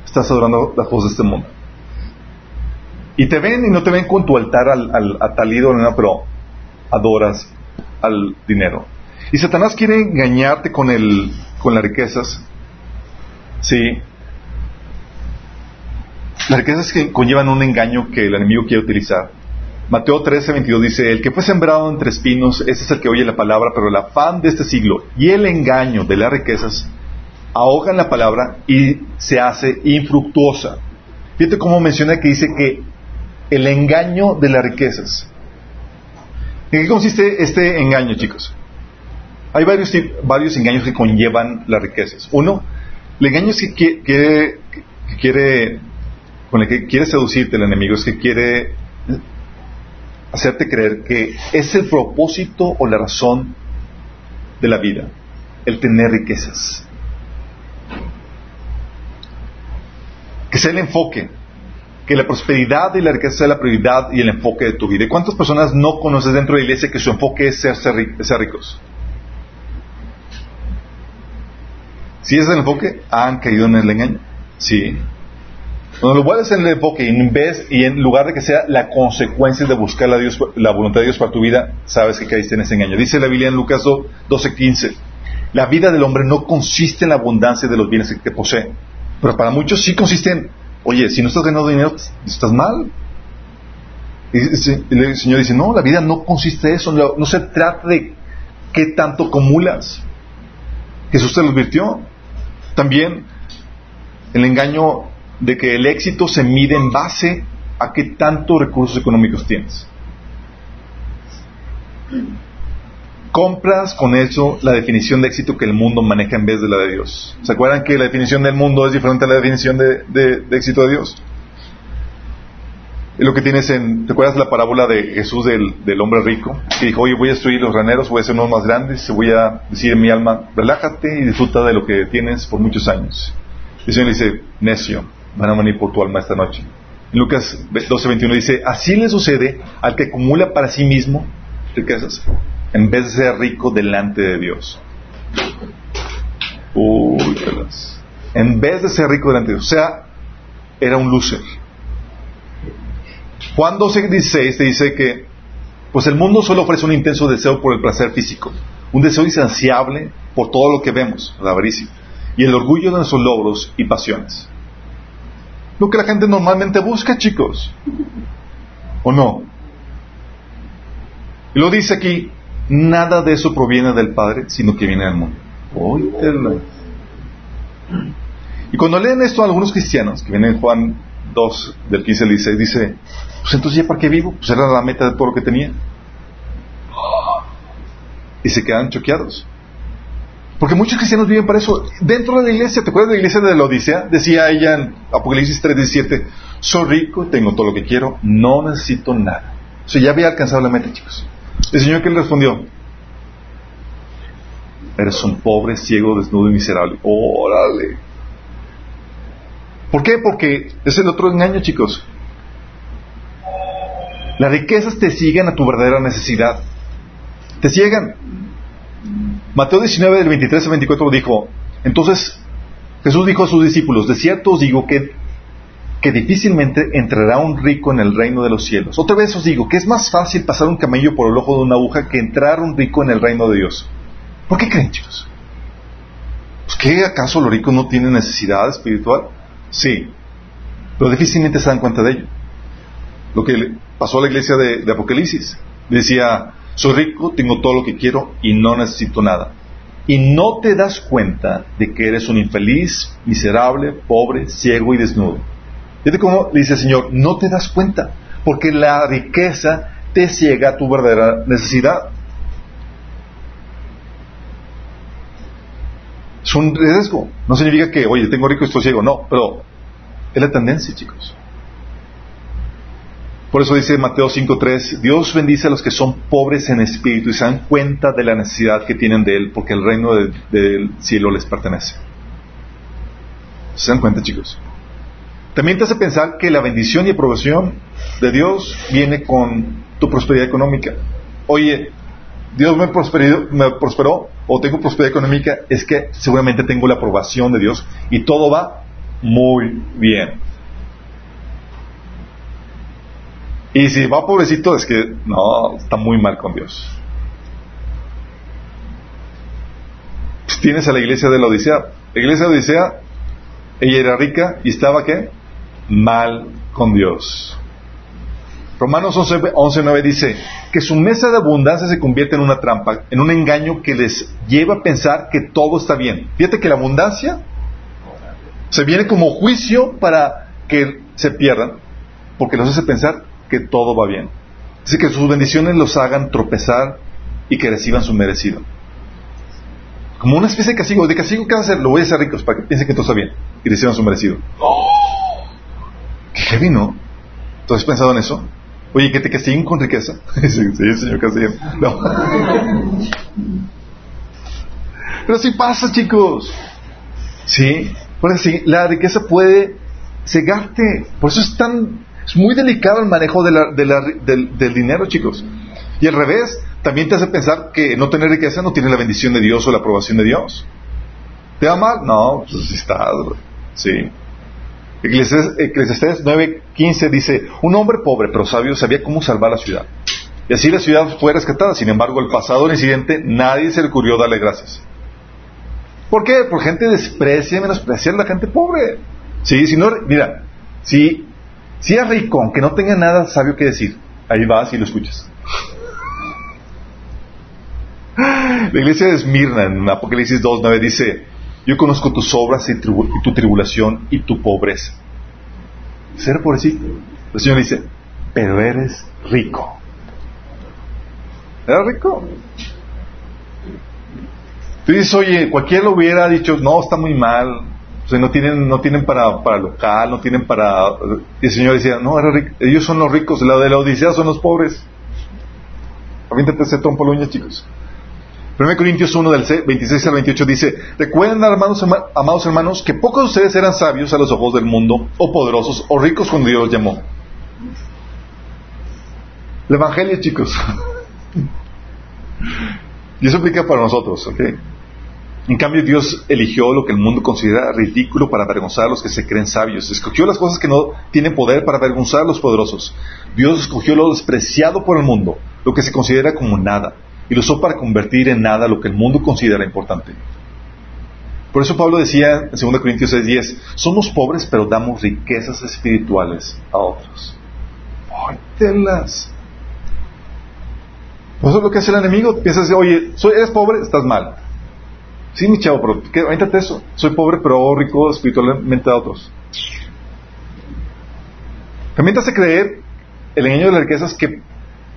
estás adorando las cosas de este mundo. Y te ven y no te ven con tu altar al, al tal ídolo, pero adoras al dinero. Y Satanás quiere engañarte con, el, con las riquezas. Sí. Las riquezas que conllevan un engaño que el enemigo quiere utilizar. Mateo 13, 22 dice, el que fue sembrado entre espinos, ese es el que oye la palabra, pero el afán de este siglo y el engaño de las riquezas ahogan la palabra y se hace infructuosa. Fíjate cómo menciona que dice que el engaño de las riquezas. ¿En qué consiste este engaño, chicos? Hay varios, varios engaños que conllevan las riquezas. Uno, el engaño que que quiere, con el que quiere seducirte el enemigo, es que quiere hacerte creer que es el propósito o la razón de la vida, el tener riquezas. Que sea el enfoque, que la prosperidad y la riqueza sea la prioridad y el enfoque de tu vida. ¿Y cuántas personas no conoces dentro de la iglesia que su enfoque es ser, ricos? Si ese es el enfoque, han caído en el engaño. Sí. Cuando lo vuelves en el enfoque y en vez y en lugar de que sea la consecuencia de buscar la, voluntad de Dios para tu vida, sabes que caíste en ese engaño. Dice la Biblia en Lucas 12:15, la vida del hombre no consiste en la abundancia de los bienes que posee, pero para muchos sí consiste en, oye, si no estás ganando dinero, estás mal. Y el Señor dice, no, la vida no consiste en eso, no, no se trata de qué tanto acumulas. Jesús te lo advirtió. También el engaño de que el éxito se mide en base a qué tantos recursos económicos tienes. Compras con eso la definición de éxito que el mundo maneja en vez de la de Dios. ¿Se acuerdan que la definición del mundo es diferente a la definición de, éxito de Dios? lo que tienes en, ¿te acuerdas la parábola de Jesús del, hombre rico? Que dijo, oye, voy a destruir los graneros, voy a hacer unos más grandes, voy a decir en mi alma, relájate y disfruta de lo que tienes por muchos años. Y el Señor le dice, necio, van a venir por tu alma esta noche. Lucas 12:21 dice, así le sucede al que acumula para sí mismo riquezas, en vez de ser rico delante de Dios. En vez de ser rico delante de Dios. O sea, era un loser. Juan 12:16 te dice que, pues el mundo solo ofrece un intenso deseo por el placer físico, un deseo insaciable por todo lo que vemos, la avaricia, y el orgullo de nuestros logros y pasiones lo que la gente normalmente busca, chicos. ¿O no? Y lo dice aquí, nada de eso proviene del Padre, sino que viene del mundo. Y cuando leen esto a algunos cristianos, que vienen en Juan 2, del 15 al 16, dice, pues entonces ya para qué vivo, pues era la meta de todo lo que tenía. Y se quedan choqueados. Porque muchos cristianos viven para eso. Dentro de la iglesia, ¿te acuerdas de la iglesia de la Odisea? Decía ella en Apocalipsis 3:17, soy rico, tengo todo lo que quiero, no necesito nada. O sea, ya había alcanzado la meta, chicos. El Señor que le respondió, eres un pobre, ciego, desnudo y miserable. Órale. ¿Por qué? Porque es el otro engaño, chicos. Las riquezas te siguen a tu verdadera necesidad. Te ciegan. Mateo 19, del 23 al 24 dijo, entonces Jesús dijo a sus discípulos, de cierto os digo que, que difícilmente entrará un rico en el reino de los cielos. Otra vez os digo que es más fácil pasar un camello por el ojo de una aguja que entrar un rico en el reino de Dios. ¿Por qué creen, chicos? ¿Pues ¿Qué acaso los ricos no tienen necesidad espiritual? Sí, pero difícilmente se dan cuenta de ello. Lo que pasó a la iglesia de, de Apocalipsis. Decía, soy rico, tengo todo lo que quiero y no necesito nada. Y no te das cuenta de que eres un infeliz, miserable, pobre, ciego y desnudo. Fíjate cómo dice el Señor, no te das cuenta, porque la riqueza te ciega a tu verdadera necesidad. Es un riesgo. No significa que, oye, tengo rico y estoy ciego. No, pero es la tendencia, chicos. Por eso dice Mateo 5.3, Dios bendice a los que son pobres en espíritu y se dan cuenta de la necesidad que tienen de Él, porque el reino del cielo les pertenece. ¿Se dan cuenta, chicos? También te hace pensar que la bendición y aprobación de Dios viene con tu prosperidad económica. Oye, Dios me me prosperó o tengo prosperidad económica, es que seguramente tengo la aprobación de Dios y todo va muy bien. Y si va pobrecito, es que no, está muy mal con Dios. Pues tienes a la iglesia de la Odisea. La iglesia de la Odisea, ella era rica y estaba qué? Mal con Dios. Romanos 11.9 dice que su mesa de abundancia se convierte en una trampa, en un engaño que les lleva a pensar que todo está bien. Fíjate que la abundancia se viene como juicio para que se pierdan, porque los hace pensar que todo va bien. Dice que sus bendiciones los hagan tropezar y que reciban su merecido. Como una especie de castigo. ¿De castigo qué vas a hacer? Lo voy a hacer ricos para que piensen que todo está bien y reciban su merecido. ¡Qué heavy, no! ¿Tú has pensado en eso? Oye, que te castiguen con riqueza. <laughs> sí, sí, señor castiguen. No. <laughs> Pero sí pasa, chicos. Sí. Por sí, la riqueza puede cegarte. Por eso es tan, es muy delicado el manejo de del, del dinero, chicos. Y al revés, también te hace pensar que no tener riqueza no tiene la bendición de Dios o la aprobación de Dios. ¿Te va mal? No, pues sí está. Sí. Eclesiastés 9:15 dice, un hombre pobre pero sabio sabía cómo salvar la ciudad. Y así la ciudad fue rescatada. Sin embargo, el pasado incidente nadie se le ocurrió darle gracias. ¿Por qué? Porque gente desprecia y menosprecia a la gente pobre. Sí, si no, mira, si, si es rico, aunque no tenga nada sabio que decir, ahí vas y lo escuchas. <laughs> La iglesia de Esmirna en Apocalipsis 2.9 dice, yo conozco tus obras y, tu tribulación y tu pobreza. Ser pobrecito. El Señor dice, pero eres rico. ¿Eres rico? Tú dices, oye, cualquiera lo hubiera dicho, no, está muy mal. O sea, no tienen, no tienen para, para local, no tienen para... Y el Señor decía, no, ellos son los ricos, la de la Odisea son los pobres. Aviéntate ese trompo chicos. 1 Corintios 1 del 26 al 28 dice, recuerden hermanos, amados hermanos, que pocos de ustedes eran sabios a los ojos del mundo, o poderosos, o ricos cuando Dios los llamó. El Evangelio, chicos. <laughs> y eso aplica para nosotros, ¿ok? En cambio, Dios eligió lo que el mundo considera ridículo para avergonzar a los que se creen sabios. Escogió las cosas que no tienen poder para avergonzar a los poderosos. Dios escogió lo despreciado por el mundo, lo que se considera como nada y lo usó para convertir en nada lo que el mundo considera importante. Por eso Pablo decía en 2 Corintios 6:10, somos pobres pero damos riquezas espirituales a otros. ¡Ay, telas! Eso es lo que hace el enemigo. Piensas, oye, soy, eres pobre, estás mal. Sí, mi chavo, pero ¿qué? eso. Soy pobre pero rico espiritualmente a otros. También te hace creer el engaño de las riquezas que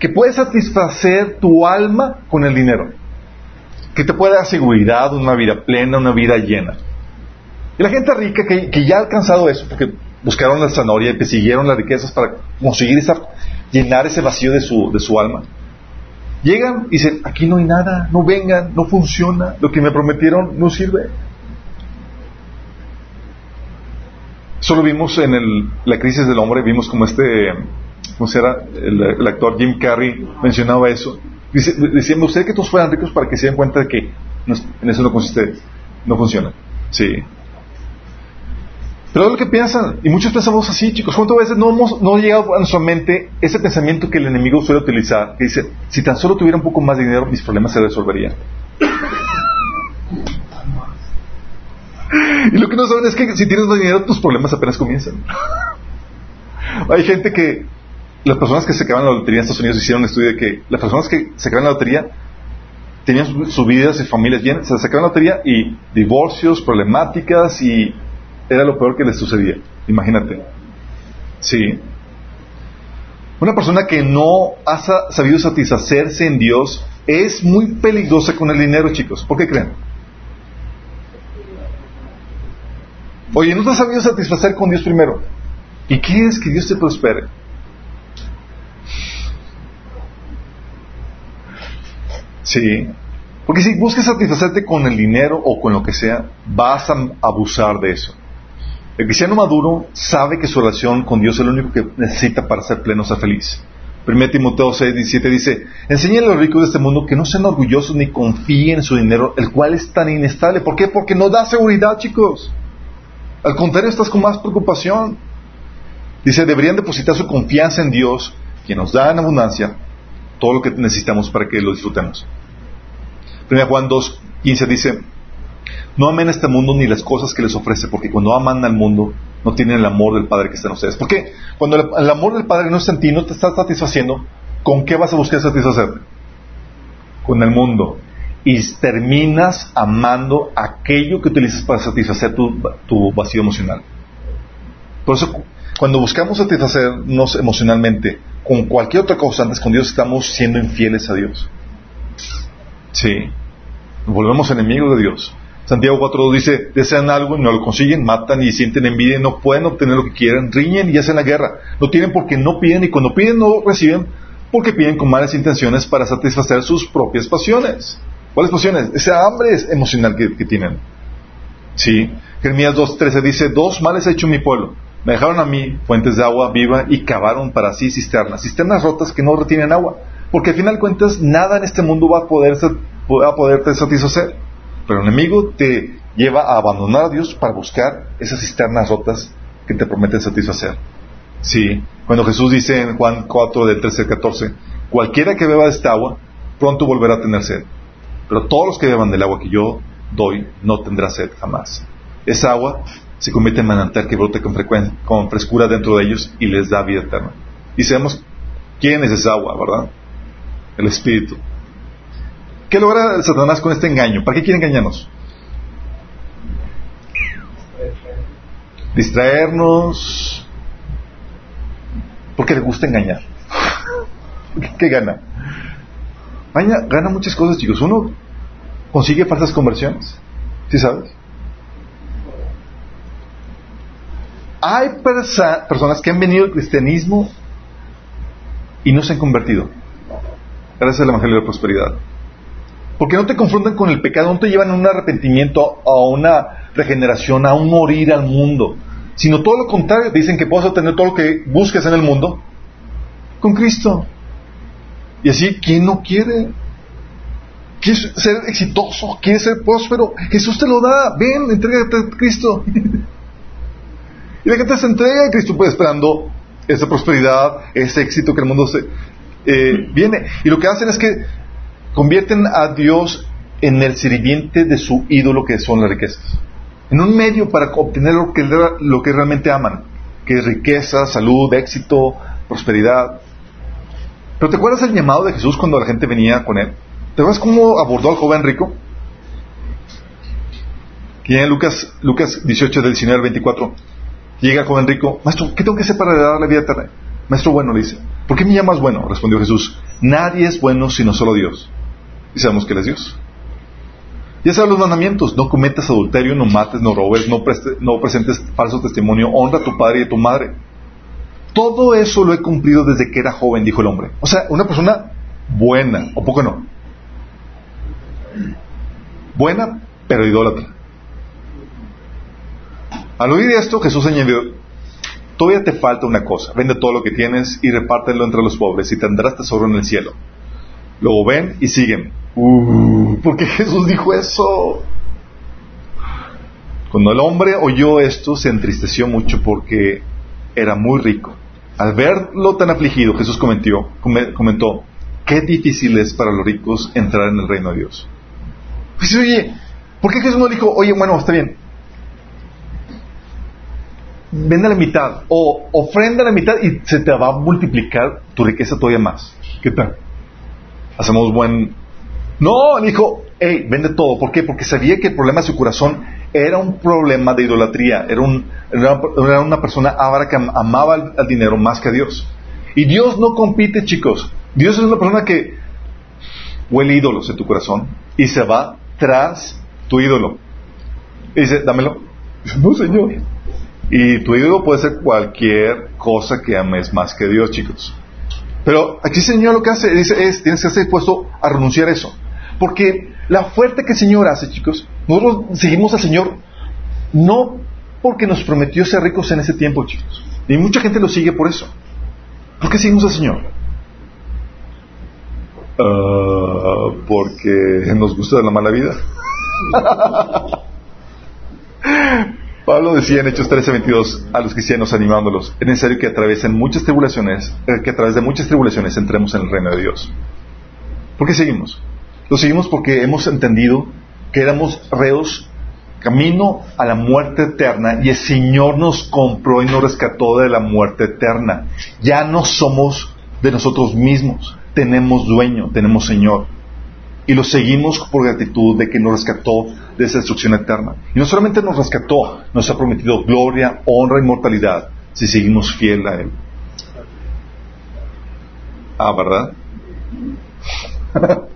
que puede satisfacer tu alma con el dinero, que te puede dar seguridad, una vida plena, una vida llena. Y la gente rica que, ya ha alcanzado eso, porque buscaron la zanahoria y persiguieron las riquezas para conseguir esa, llenar ese vacío de su, de su alma, llegan y dicen, aquí no hay nada, no vengan, no funciona, lo que me prometieron no sirve. Solo vimos en el, la crisis del hombre, vimos como este como era el, actor Jim Carrey mencionaba eso. Dice, decía, que todos fueran ricos para que se den cuenta de que en eso no consiste, no funciona. Sí. Pero es lo que piensan, y muchos pensamos así, chicos. ¿Cuántas veces no hemos no ha llegado a nuestra mente ese pensamiento que el enemigo suele utilizar? Que dice, si tan solo tuviera un poco más de dinero, mis problemas se resolverían. Y lo que no saben es que si tienes más dinero, tus problemas apenas comienzan. <laughs> Hay gente que las personas que se quedaban la lotería en Estados Unidos hicieron un estudio de que las personas que se quedaban la lotería tenían sus vidas y familias llenas, se sacaban la lotería y divorcios, problemáticas y era lo peor que les sucedía. Imagínate. Sí. Una persona que no ha sabido satisfacerse en Dios es muy peligrosa con el dinero, chicos. ¿Por qué creen? Oye, no te has sabido satisfacer con Dios primero. ¿Y qué es que Dios te prospere? Sí. Porque si buscas satisfacerte con el dinero o con lo que sea, vas a abusar de eso. El cristiano maduro sabe que su relación con Dios es lo único que necesita para ser pleno, ser feliz. 1 Timoteo 6, 17 dice, enseñan a los ricos de este mundo que no sean orgullosos ni confíen en su dinero, el cual es tan inestable. ¿Por qué? Porque no da seguridad, chicos. Al contrario, estás con más preocupación. Dice, deberían depositar su confianza en Dios, quien nos da en abundancia todo lo que necesitamos para que lo disfrutemos. 1 Juan 2, 15 dice, no amen este mundo ni las cosas que les ofrece, porque cuando aman al mundo no tienen el amor del Padre que está en ustedes. Porque cuando el amor del Padre no está en ti, no te está satisfaciendo, ¿con qué vas a buscar satisfacerte? Con el mundo. Y terminas amando aquello que utilizas para satisfacer tu, tu vacío emocional. Por eso, cuando buscamos satisfacernos emocionalmente con cualquier otra cosa antes con Dios, estamos siendo infieles a Dios. Sí. Volvemos enemigos de Dios. Santiago 4.2 dice, desean algo y no lo consiguen, matan y sienten envidia y no pueden obtener lo que quieren, riñen y hacen la guerra. No tienen porque no piden y cuando piden no reciben porque piden con malas intenciones para satisfacer sus propias pasiones. ¿Cuáles pasiones? Esa hambre emocional que, tienen. Sí. Jeremías 2.13 dice, dos males ha hecho mi pueblo. Me dejaron a mí fuentes de agua viva y cavaron para sí cisternas, cisternas rotas que no retienen agua. Porque al final cuentas nada en este mundo va a, poder, va poderte satisfacer. Pero el enemigo te lleva a abandonar a Dios para buscar esas cisternas rotas que te prometen satisfacer. Sí, cuando Jesús dice en Juan 4 del 13 al 14, cualquiera que beba de esta agua, pronto volverá a tener sed. Pero todos los que beban del agua que yo doy, no tendrá sed jamás. Esa agua se convierte en manantial que brote con, con frescura dentro de ellos y les da vida eterna. Y sabemos quién es esa agua, ¿verdad? El Espíritu. ¿Qué logra Satanás con este engaño? ¿Para qué quiere engañarnos? Distraernos. Porque le gusta engañar. <laughs> ¿Qué gana? Gana, muchas cosas, chicos. Uno consigue falsas conversiones. ¿Sí sabes? Hay personas que han venido al cristianismo y no se han convertido. Gracias al Evangelio de la Prosperidad. Porque no te confrontan con el pecado, no te llevan a un arrepentimiento, a una regeneración, a un morir al mundo, sino todo lo contrario, dicen que puedes obtener todo lo que busques en el mundo con Cristo. Y así, ¿quién no quiere? ¿Quieres ser exitoso? ¿Quieres ser próspero? Jesús te lo da. Ven, entrégate a Cristo. Y la gente se entrega a Cristo esperando esa prosperidad, ese éxito que el mundo se, eh, viene. Y lo que hacen es que convierten a Dios en el sirviente de su ídolo que son las riquezas. En un medio para obtener lo que, lo que realmente aman, que es riqueza, salud, éxito, prosperidad. Pero ¿te acuerdas el llamado de Jesús cuando la gente venía con él? ¿Te acuerdas cómo abordó al joven rico? Que en Lucas, Lucas 18 del 19 al 24 llega joven rico, maestro, ¿qué tengo que hacer para dar la vida eterna? Maestro bueno, le dice, ¿por qué me llamas bueno? Respondió Jesús, nadie es bueno sino solo Dios y sabemos que Él es Dios. Ya sabes los mandamientos, no cometas adulterio, no mates, no robes, no, no presentes falso testimonio, honra a tu padre y a tu madre. Todo eso lo he cumplido desde que era joven, dijo el hombre. O sea, una persona buena, o poco no. Buena, pero idólatra. Al oír esto, Jesús añadió, todavía te falta una cosa, vende todo lo que tienes y repártelo entre los pobres y tendrás tesoro en el cielo. Luego ven y siguen. Uh, ¿Por qué Jesús dijo eso? Cuando el hombre oyó esto, se entristeció mucho porque era muy rico. Al verlo tan afligido, Jesús comentó, comentó qué difícil es para los ricos entrar en el reino de Dios. Pues, oye, ¿por qué Jesús no dijo, oye, bueno, está bien, vende la mitad o ofrenda la mitad y se te va a multiplicar tu riqueza todavía más? ¿Qué tal? Hacemos buen no, dijo, hey, vende todo. ¿Por qué? Porque sabía que el problema de su corazón era un problema de idolatría. Era, un, era una persona avara que amaba el, dinero más que a Dios. Y Dios no compite, chicos. Dios es una persona que huele ídolos en tu corazón y se va tras tu ídolo. Y dice, dámelo. <laughs> No, Señor. Y tu ídolo puede ser cualquier cosa que ames más que Dios, chicos. Pero aquí el Señor lo que hace dice, es, tienes que estar dispuesto a renunciar a eso. Porque la oferta que el Señor hace, chicos, nosotros seguimos al Señor no porque nos prometió ser ricos en ese tiempo, chicos. Y mucha gente lo sigue por eso. ¿Por qué seguimos al Señor? Ah, porque nos gusta la mala vida. <laughs> Pablo decía en Hechos 13:22 a los cristianos animándolos, es necesario que atraviesen muchas tribulaciones, eh, que a través de muchas tribulaciones entremos en el reino de Dios. ¿Por qué seguimos? Lo seguimos porque hemos entendido que éramos reos camino a la muerte eterna y el Señor nos compró y nos rescató de la muerte eterna. Ya no somos de nosotros mismos, tenemos dueño, tenemos Señor. Y lo seguimos por gratitud de que nos rescató de esa destrucción eterna. Y no solamente nos rescató, nos ha prometido gloria, honra y mortalidad si seguimos fiel a Él. Ah, ¿verdad? <laughs>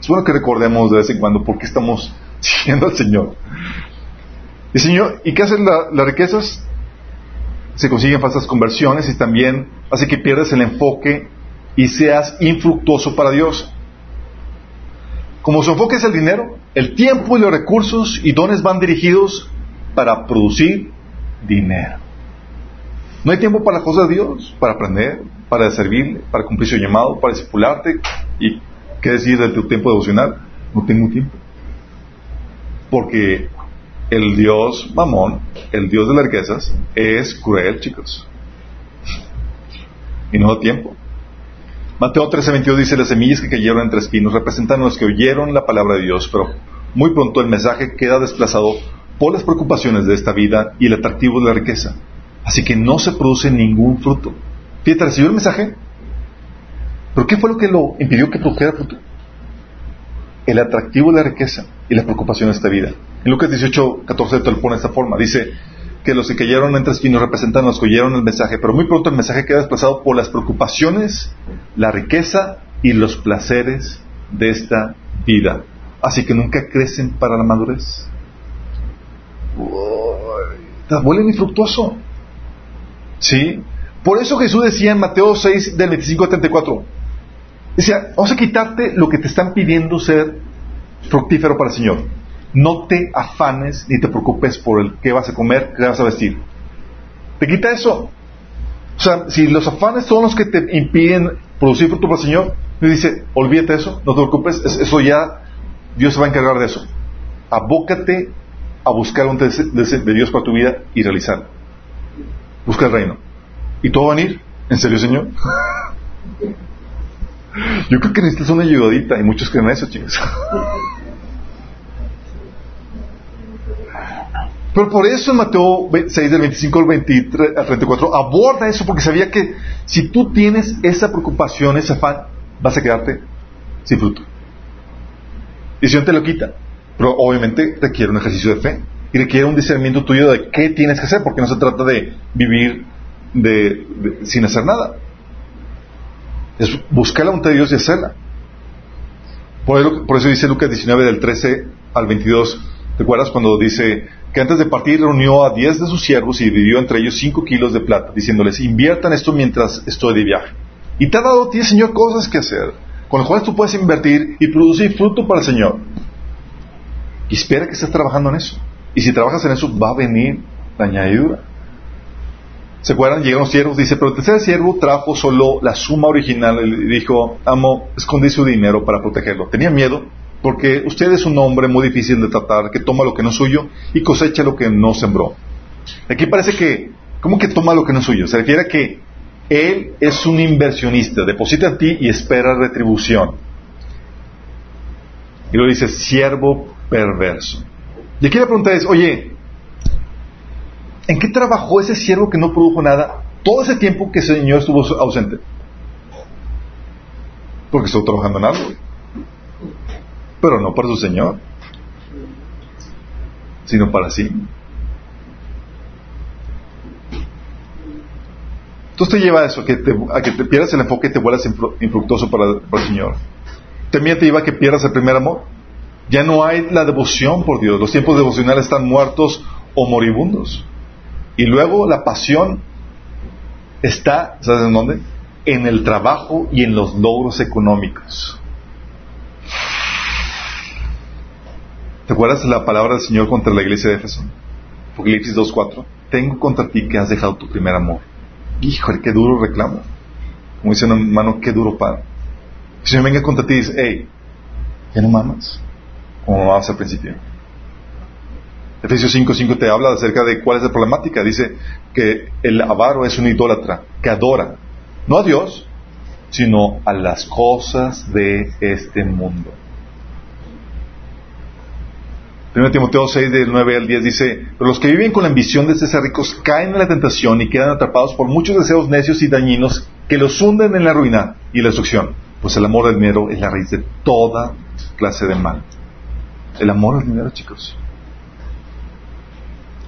es bueno que recordemos de vez en cuando por qué estamos <laughs> siguiendo al Señor. Y Señor, ¿y qué hacen las riquezas? Se consiguen falsas conversiones y también hace que pierdas el enfoque y seas infructuoso para Dios. Como su enfoque es el dinero, el tiempo y los recursos y dones van dirigidos para producir dinero. No hay tiempo para las cosas de Dios, para aprender, para servirle, para cumplir su llamado, para discipularte y qué decir de tu tiempo devocional. No tengo tiempo. Porque el Dios mamón, el Dios de las riquezas, es cruel, chicos. Y no da tiempo. Mateo 13:22 dice, las semillas que cayeron entre espinos representan a los que oyeron la palabra de Dios, pero muy pronto el mensaje queda desplazado por las preocupaciones de esta vida y el atractivo de la riqueza. Así que no se produce ningún fruto. Fíjate, recibió el mensaje, pero ¿qué fue lo que lo impidió que produjera fruto? El atractivo de la riqueza y la preocupación de esta vida. En Lucas 18, 14 te lo pone de esta forma. Dice que los que cayeron entre espinos representan los que oyeron el mensaje, pero muy pronto el mensaje queda desplazado por las preocupaciones, la riqueza y los placeres de esta vida. Así que nunca crecen para la madurez. Te vuelven infructuoso. ¿Sí? Por eso Jesús decía en Mateo 6, del 25 al 34, decía, vamos a quitarte lo que te están pidiendo ser fructífero para el Señor no te afanes ni te preocupes por el qué vas a comer, qué vas a vestir. Te quita eso. O sea, si los afanes son los que te impiden producir fruto para el Señor, me dice, olvídate eso, no te preocupes, eso ya, Dios se va a encargar de eso. Abócate a buscar un de Dios para tu vida y realizarlo. Busca el reino. ¿Y todo va a venir? ¿En serio, Señor? <laughs> Yo creo que necesitas una ayudadita y muchos creen eso, chicos. <laughs> Pero por eso en Mateo 6 del 25 al, 23, al 34 aborda eso porque sabía que si tú tienes esa preocupación, ese afán, vas a quedarte sin fruto. Y si no te lo quita. Pero obviamente requiere un ejercicio de fe y requiere un discernimiento tuyo de qué tienes que hacer, porque no se trata de vivir de, sin hacer nada. Es buscar la voluntad de Dios y hacerla. Por eso, por eso dice Lucas 19 del 13 al 22. ¿Te acuerdas cuando dice que antes de partir reunió a diez de sus siervos y dividió entre ellos cinco kilos de plata, diciéndoles, inviertan esto mientras estoy de viaje. Y te ha dado a ti, Señor, cosas que hacer, con las cuales tú puedes invertir y producir fruto para el Señor. Y espera que estés trabajando en eso. Y si trabajas en eso, va a venir la añadidura. ¿Se acuerdan? Llegaron los siervos, dice, pero el tercer siervo trajo solo la suma original y dijo, amo, escondí su dinero para protegerlo. Tenía miedo porque usted es un hombre muy difícil de tratar, que toma lo que no es suyo y cosecha lo que no sembró. Aquí parece que, ¿cómo que toma lo que no es suyo? Se refiere a que él es un inversionista, deposita en ti y espera retribución. Y lo dice, siervo perverso. Y aquí la pregunta es, oye, ¿en qué trabajó ese siervo que no produjo nada todo ese tiempo que ese señor estuvo ausente? Porque estuvo trabajando en algo pero no para su Señor, sino para sí. Entonces te lleva a eso, que a que te pierdas el enfoque y te vuelvas infructuoso para, el Señor. También te lleva a que pierdas el primer amor. Ya no hay la devoción por Dios. Los tiempos devocionales están muertos o moribundos. Y luego la pasión está, ¿sabes en dónde? En el trabajo y en los logros económicos. ¿Te acuerdas la palabra del Señor contra la iglesia de Éfeso? Apocalipsis 2.4. Tengo contra ti que has dejado tu primer amor. Híjole, qué duro reclamo. Como dice un hermano, qué duro padre. Si me venga contra ti y dice, hey, ¿ya no mamas? Como mamabas al principio. Efesios 5.5 te habla acerca de cuál es la problemática. Dice que el avaro es un idólatra que adora, no a Dios, sino a las cosas de este mundo. 1 Timoteo 6, del 9 al 10 dice, pero los que viven con la ambición de ser ricos caen en la tentación y quedan atrapados por muchos deseos necios y dañinos que los hunden en la ruina y la destrucción. Pues el amor del dinero es la raíz de toda clase de mal. El amor al dinero, chicos.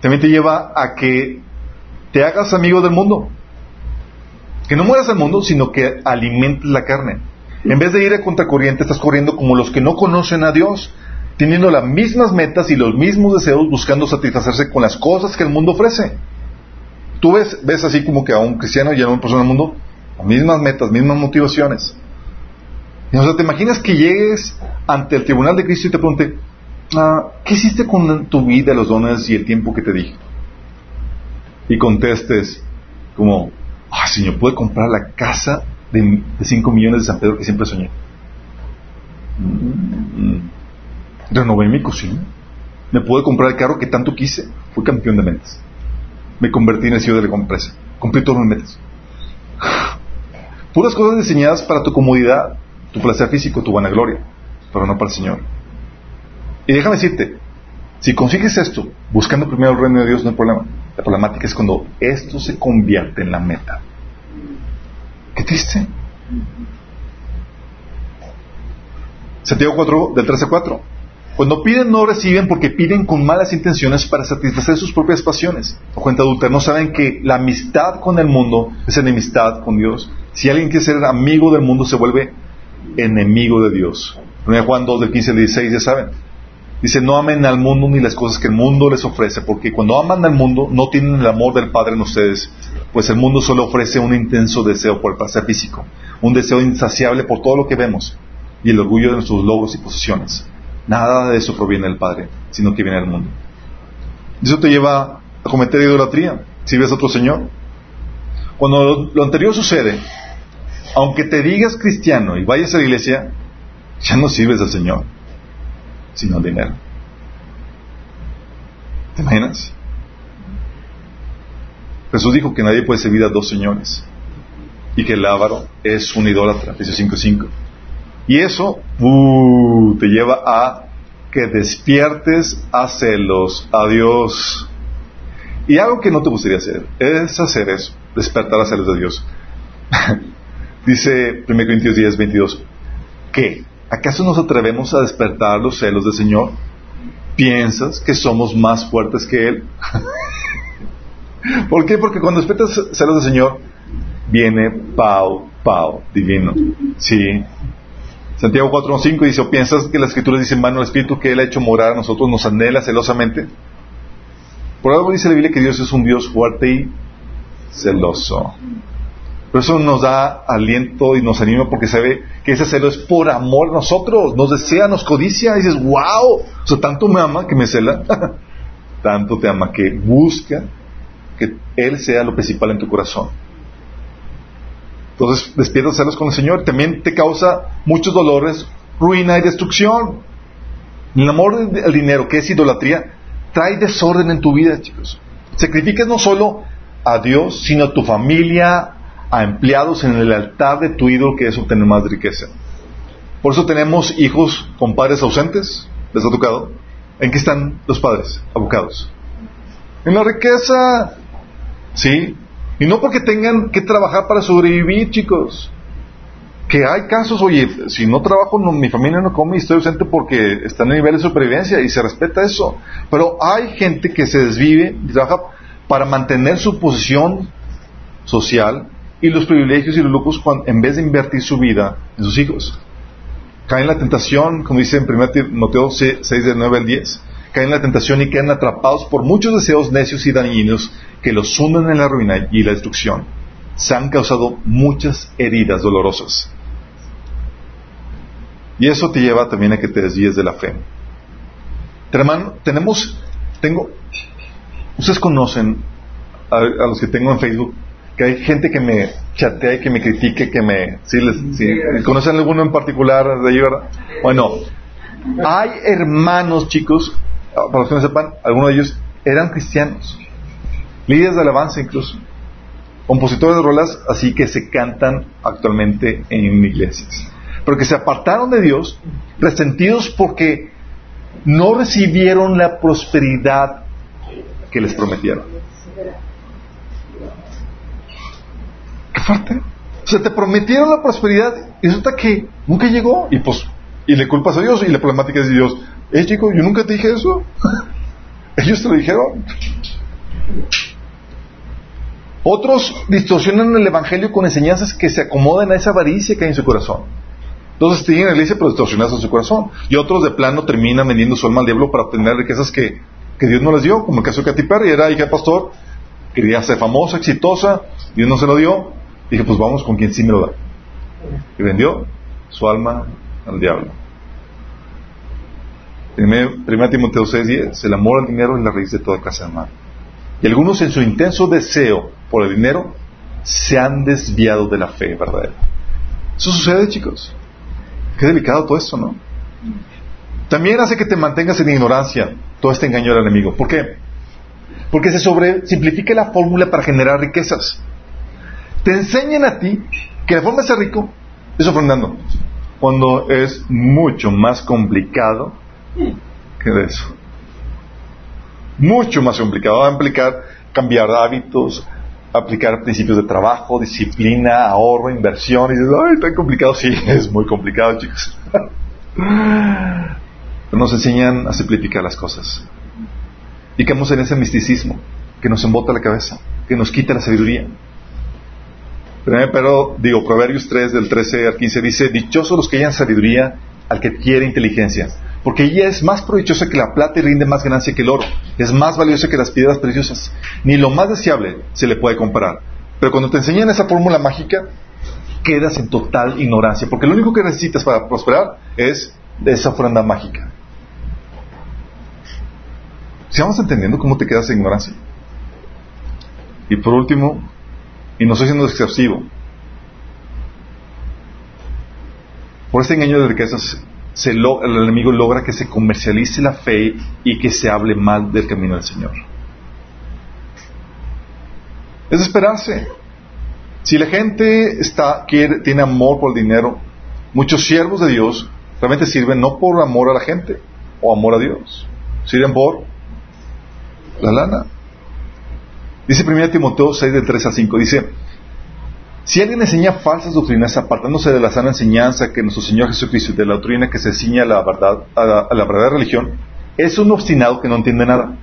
También te lleva a que te hagas amigo del mundo. Que no mueras al mundo, sino que alimentes la carne. En vez de ir a contracorriente, estás corriendo como los que no conocen a Dios teniendo las mismas metas y los mismos deseos, buscando satisfacerse con las cosas que el mundo ofrece. Tú ves, ves así como que a un cristiano y a una persona del mundo, las mismas metas, mismas motivaciones. O sea, ¿te imaginas que llegues ante el tribunal de Cristo y te pregunte, ah, ¿qué hiciste con tu vida, los dones y el tiempo que te dije? Y contestes como, ah, Señor, pude comprar la casa de 5 millones de San Pedro que siempre soñé. Mm, renové mi cocina, me pude comprar el carro que tanto quise, fui campeón de ventas, me convertí en el CEO de la empresa, cumplí todas mis metas. Puras cosas diseñadas para tu comodidad, tu placer físico, tu vanagloria, pero no para el Señor. Y déjame decirte, si consigues esto, buscando primero el reino de Dios, no hay problema. La problemática es cuando esto se convierte en la meta. Qué triste. Santiago 4, del 13 a 4. Cuando piden no reciben porque piden con malas intenciones para satisfacer sus propias pasiones. O cuenta adulta, no saben que la amistad con el mundo es enemistad con Dios. Si alguien quiere ser amigo del mundo se vuelve enemigo de Dios. 1 Juan 2 del 15 al 16 ya saben. Dice, no amen al mundo ni las cosas que el mundo les ofrece, porque cuando aman al mundo no tienen el amor del Padre en ustedes, pues el mundo solo ofrece un intenso deseo por el placer físico, un deseo insaciable por todo lo que vemos y el orgullo de nuestros logros y posesiones. Nada de eso proviene del Padre, sino que viene del mundo. Eso te lleva a cometer idolatría, si ves a otro Señor. Cuando lo, anterior sucede, aunque te digas cristiano y vayas a la iglesia, ya no sirves al Señor, sino al dinero. ¿Te imaginas? Jesús dijo que nadie puede servir a dos señores y que el ávaro es un idólatra, Efesios 5.5. Y eso uh, te lleva a que despiertes a celos a Dios. Y algo que no te gustaría hacer es hacer eso, despertar a celos de Dios. <laughs> Dice 1 Corintios 10, 22, ¿qué? ¿Acaso nos atrevemos a despertar los celos del Señor? ¿Piensas que somos más fuertes que Él? <laughs> ¿Por qué? Porque cuando despiertas celos del Señor, viene pau, pau, divino. Sí, Santiago 4.5 dice, ¿o piensas que las escrituras dicen, mano el Espíritu que Él ha hecho morar a nosotros nos anhela celosamente? Por algo dice la Biblia que Dios es un Dios fuerte y celoso. Por eso nos da aliento y nos anima porque sabe que ese celo es por amor a nosotros, nos desea, nos codicia, y dices, wow, o sea, tanto me ama que me cela, <laughs> tanto te ama que busca que Él sea lo principal en tu corazón. Entonces despiertas celos con el Señor. También te causa muchos dolores, ruina y destrucción. El amor al dinero, que es idolatría, trae desorden en tu vida, chicos. Sacrificas no solo a Dios, sino a tu familia, a empleados en el altar de tu ídolo, que es obtener más riqueza. Por eso tenemos hijos con padres ausentes. ¿Les ha tocado? ¿En qué están los padres? Abocados. En la riqueza. ¿Sí? Y no porque tengan que trabajar para sobrevivir, chicos. Que hay casos, oye, si no trabajo, mi familia no come y estoy ausente porque está en el nivel de supervivencia y se respeta eso. Pero hay gente que se desvive y trabaja para mantener su posición social y los privilegios y los lujos en vez de invertir su vida en sus hijos. Caen en la tentación, como dice en 1 Timoteo 6, de 9 al 10 caen en la tentación y quedan atrapados por muchos deseos necios y dañinos que los hunden en la ruina y la destrucción. Se han causado muchas heridas dolorosas. Y eso te lleva también a que te desvíes de la fe. Hermano, tenemos, tengo, ustedes conocen a, los que tengo en Facebook, que hay gente que me chatea y que me critique, que me... ¿sí, les, ¿Conocen alguno en particular de ahí, verdad? Bueno, hay hermanos, chicos, para los que no sepan, algunos de ellos eran cristianos, líderes de alabanza incluso, compositores de rolas, así que se cantan actualmente en iglesias. Pero que se apartaron de Dios, resentidos porque no recibieron la prosperidad que les prometieron. Qué fuerte. O sea, te prometieron la prosperidad y resulta que nunca llegó. Y pues, y le culpas a Dios y la problemática es de Dios. Eh, chico, yo nunca te dije eso. <laughs> Ellos te lo dijeron. Otros distorsionan el Evangelio con enseñanzas que se acomodan a esa avaricia que hay en su corazón. Entonces tienen la iglesia pero distorsionadas en su corazón. Y otros de plano terminan vendiendo su alma al diablo para obtener riquezas que, que Dios no les dio, como el caso de Katy Perry, era hija de pastor, quería ser famosa, exitosa, Dios no se lo dio, dije pues vamos con quien sí me lo da. Y vendió su alma al diablo. Primero Timoteo 6:10, el amor al dinero es la raíz de toda clase de mal. Y algunos en su intenso deseo por el dinero se han desviado de la fe verdadera. Eso sucede, chicos. Qué delicado todo esto, ¿no? También hace que te mantengas en ignorancia todo este engaño del enemigo. ¿Por qué? Porque se sobresimplifica la fórmula para generar riquezas. Te enseñan a ti que la forma de ser rico es ofrendando, cuando es mucho más complicado que de eso. Mucho más complicado. Va a implicar cambiar hábitos, aplicar principios de trabajo, disciplina, ahorro, inversión. Y dices, ay, tan complicado. Sí, <laughs> es muy complicado, chicos. Pero nos enseñan a simplificar las cosas. Y caemos en ese misticismo que nos embota la cabeza, que nos quita la sabiduría. Pero, digo, Proverbios 3, del 13 al 15 dice, dichosos los que hayan sabiduría al que quiere inteligencia, porque ella es más provechosa que la plata y rinde más ganancia que el oro, es más valiosa que las piedras preciosas, ni lo más deseable se le puede comparar. Pero cuando te enseñan esa fórmula mágica, quedas en total ignorancia, porque lo único que necesitas para prosperar es esa ofrenda mágica. Si vamos entendiendo cómo te quedas en ignorancia. Y por último, y no estoy siendo exhaustivo, por este engaño de riquezas el enemigo logra que se comercialice la fe y que se hable mal del camino del Señor. Es esperarse. Si la gente está, quiere, tiene amor por el dinero, muchos siervos de Dios realmente sirven no por amor a la gente o amor a Dios, sirven por la lana. Dice 1 Timoteo 6 de 3 a 5, dice, si alguien enseña falsas doctrinas apartándose de la sana enseñanza que nuestro Señor Jesucristo y de la doctrina que se ciña a la verdad, a la, verdadera religión, es un obstinado que no entiende nada.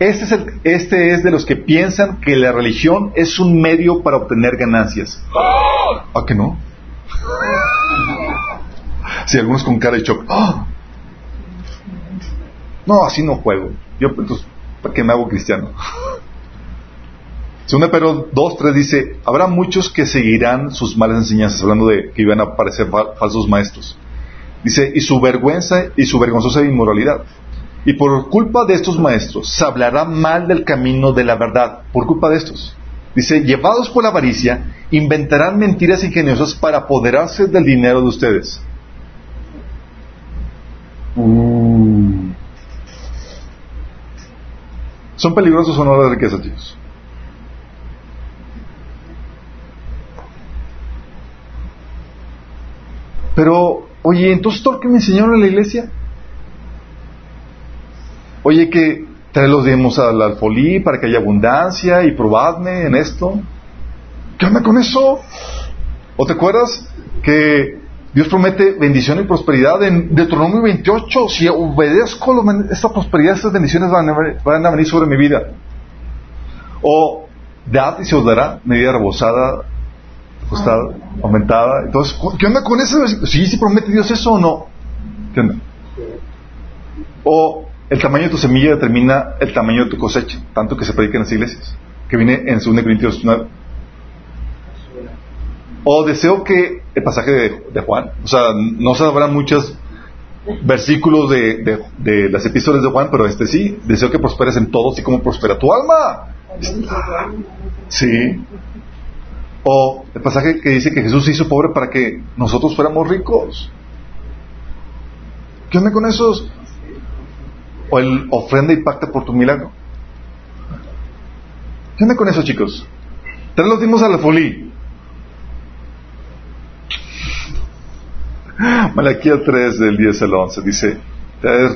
Este es, este es de los que piensan que la religión es un medio para obtener ganancias. ¿A que no? Si algunos con cara de shock. ¡Ah! No, así no juego. Yo, entonces, ¿para qué me hago cristiano? Segunda Pedro 2.3 dice, habrá muchos que seguirán sus malas enseñanzas, hablando de que iban a aparecer falsos maestros. Dice, y su vergüenza y su vergonzosa inmoralidad. Y por culpa de estos maestros se hablará mal del camino de la verdad, por culpa de estos. Dice, llevados por la avaricia, inventarán mentiras ingeniosas para apoderarse del dinero de ustedes. Uh. ¿Son peligrosos o no las riquezas, Dios? Pero, oye, entonces todo lo que me enseñaron en la iglesia. Oye, que trae los diezmos al alfolí para que haya abundancia y probadme en esto. ¿Qué onda con eso? ¿O te acuerdas que Dios promete bendición y prosperidad en Deuteronomio 28? Si obedezco esta prosperidad, estas bendiciones van a, venir sobre mi vida. O dad y se os dará medida rebosada ajustada, aumentada. Entonces, ¿qué onda con eso? ¿Sí, sí promete Dios eso o no? ¿Qué onda? O el tamaño de tu semilla determina el tamaño de tu cosecha, tanto que se predica en las iglesias, que viene en 2 Corintios 9. O deseo que el pasaje de, Juan, o sea, no se habrá muchos versículos de, de, las epístolas de Juan, pero este sí, deseo que prosperes en todo, así como prospera tu alma. Sí. O el pasaje que dice que Jesús se hizo pobre para que nosotros fuéramos ricos. ¿Qué onda con esos? O el ofrenda y pacta por tu milagro. ¿Qué onda con eso, chicos? Tres los dimos a la folí. <laughs> Malaquía 3 del 10 al 11 dice,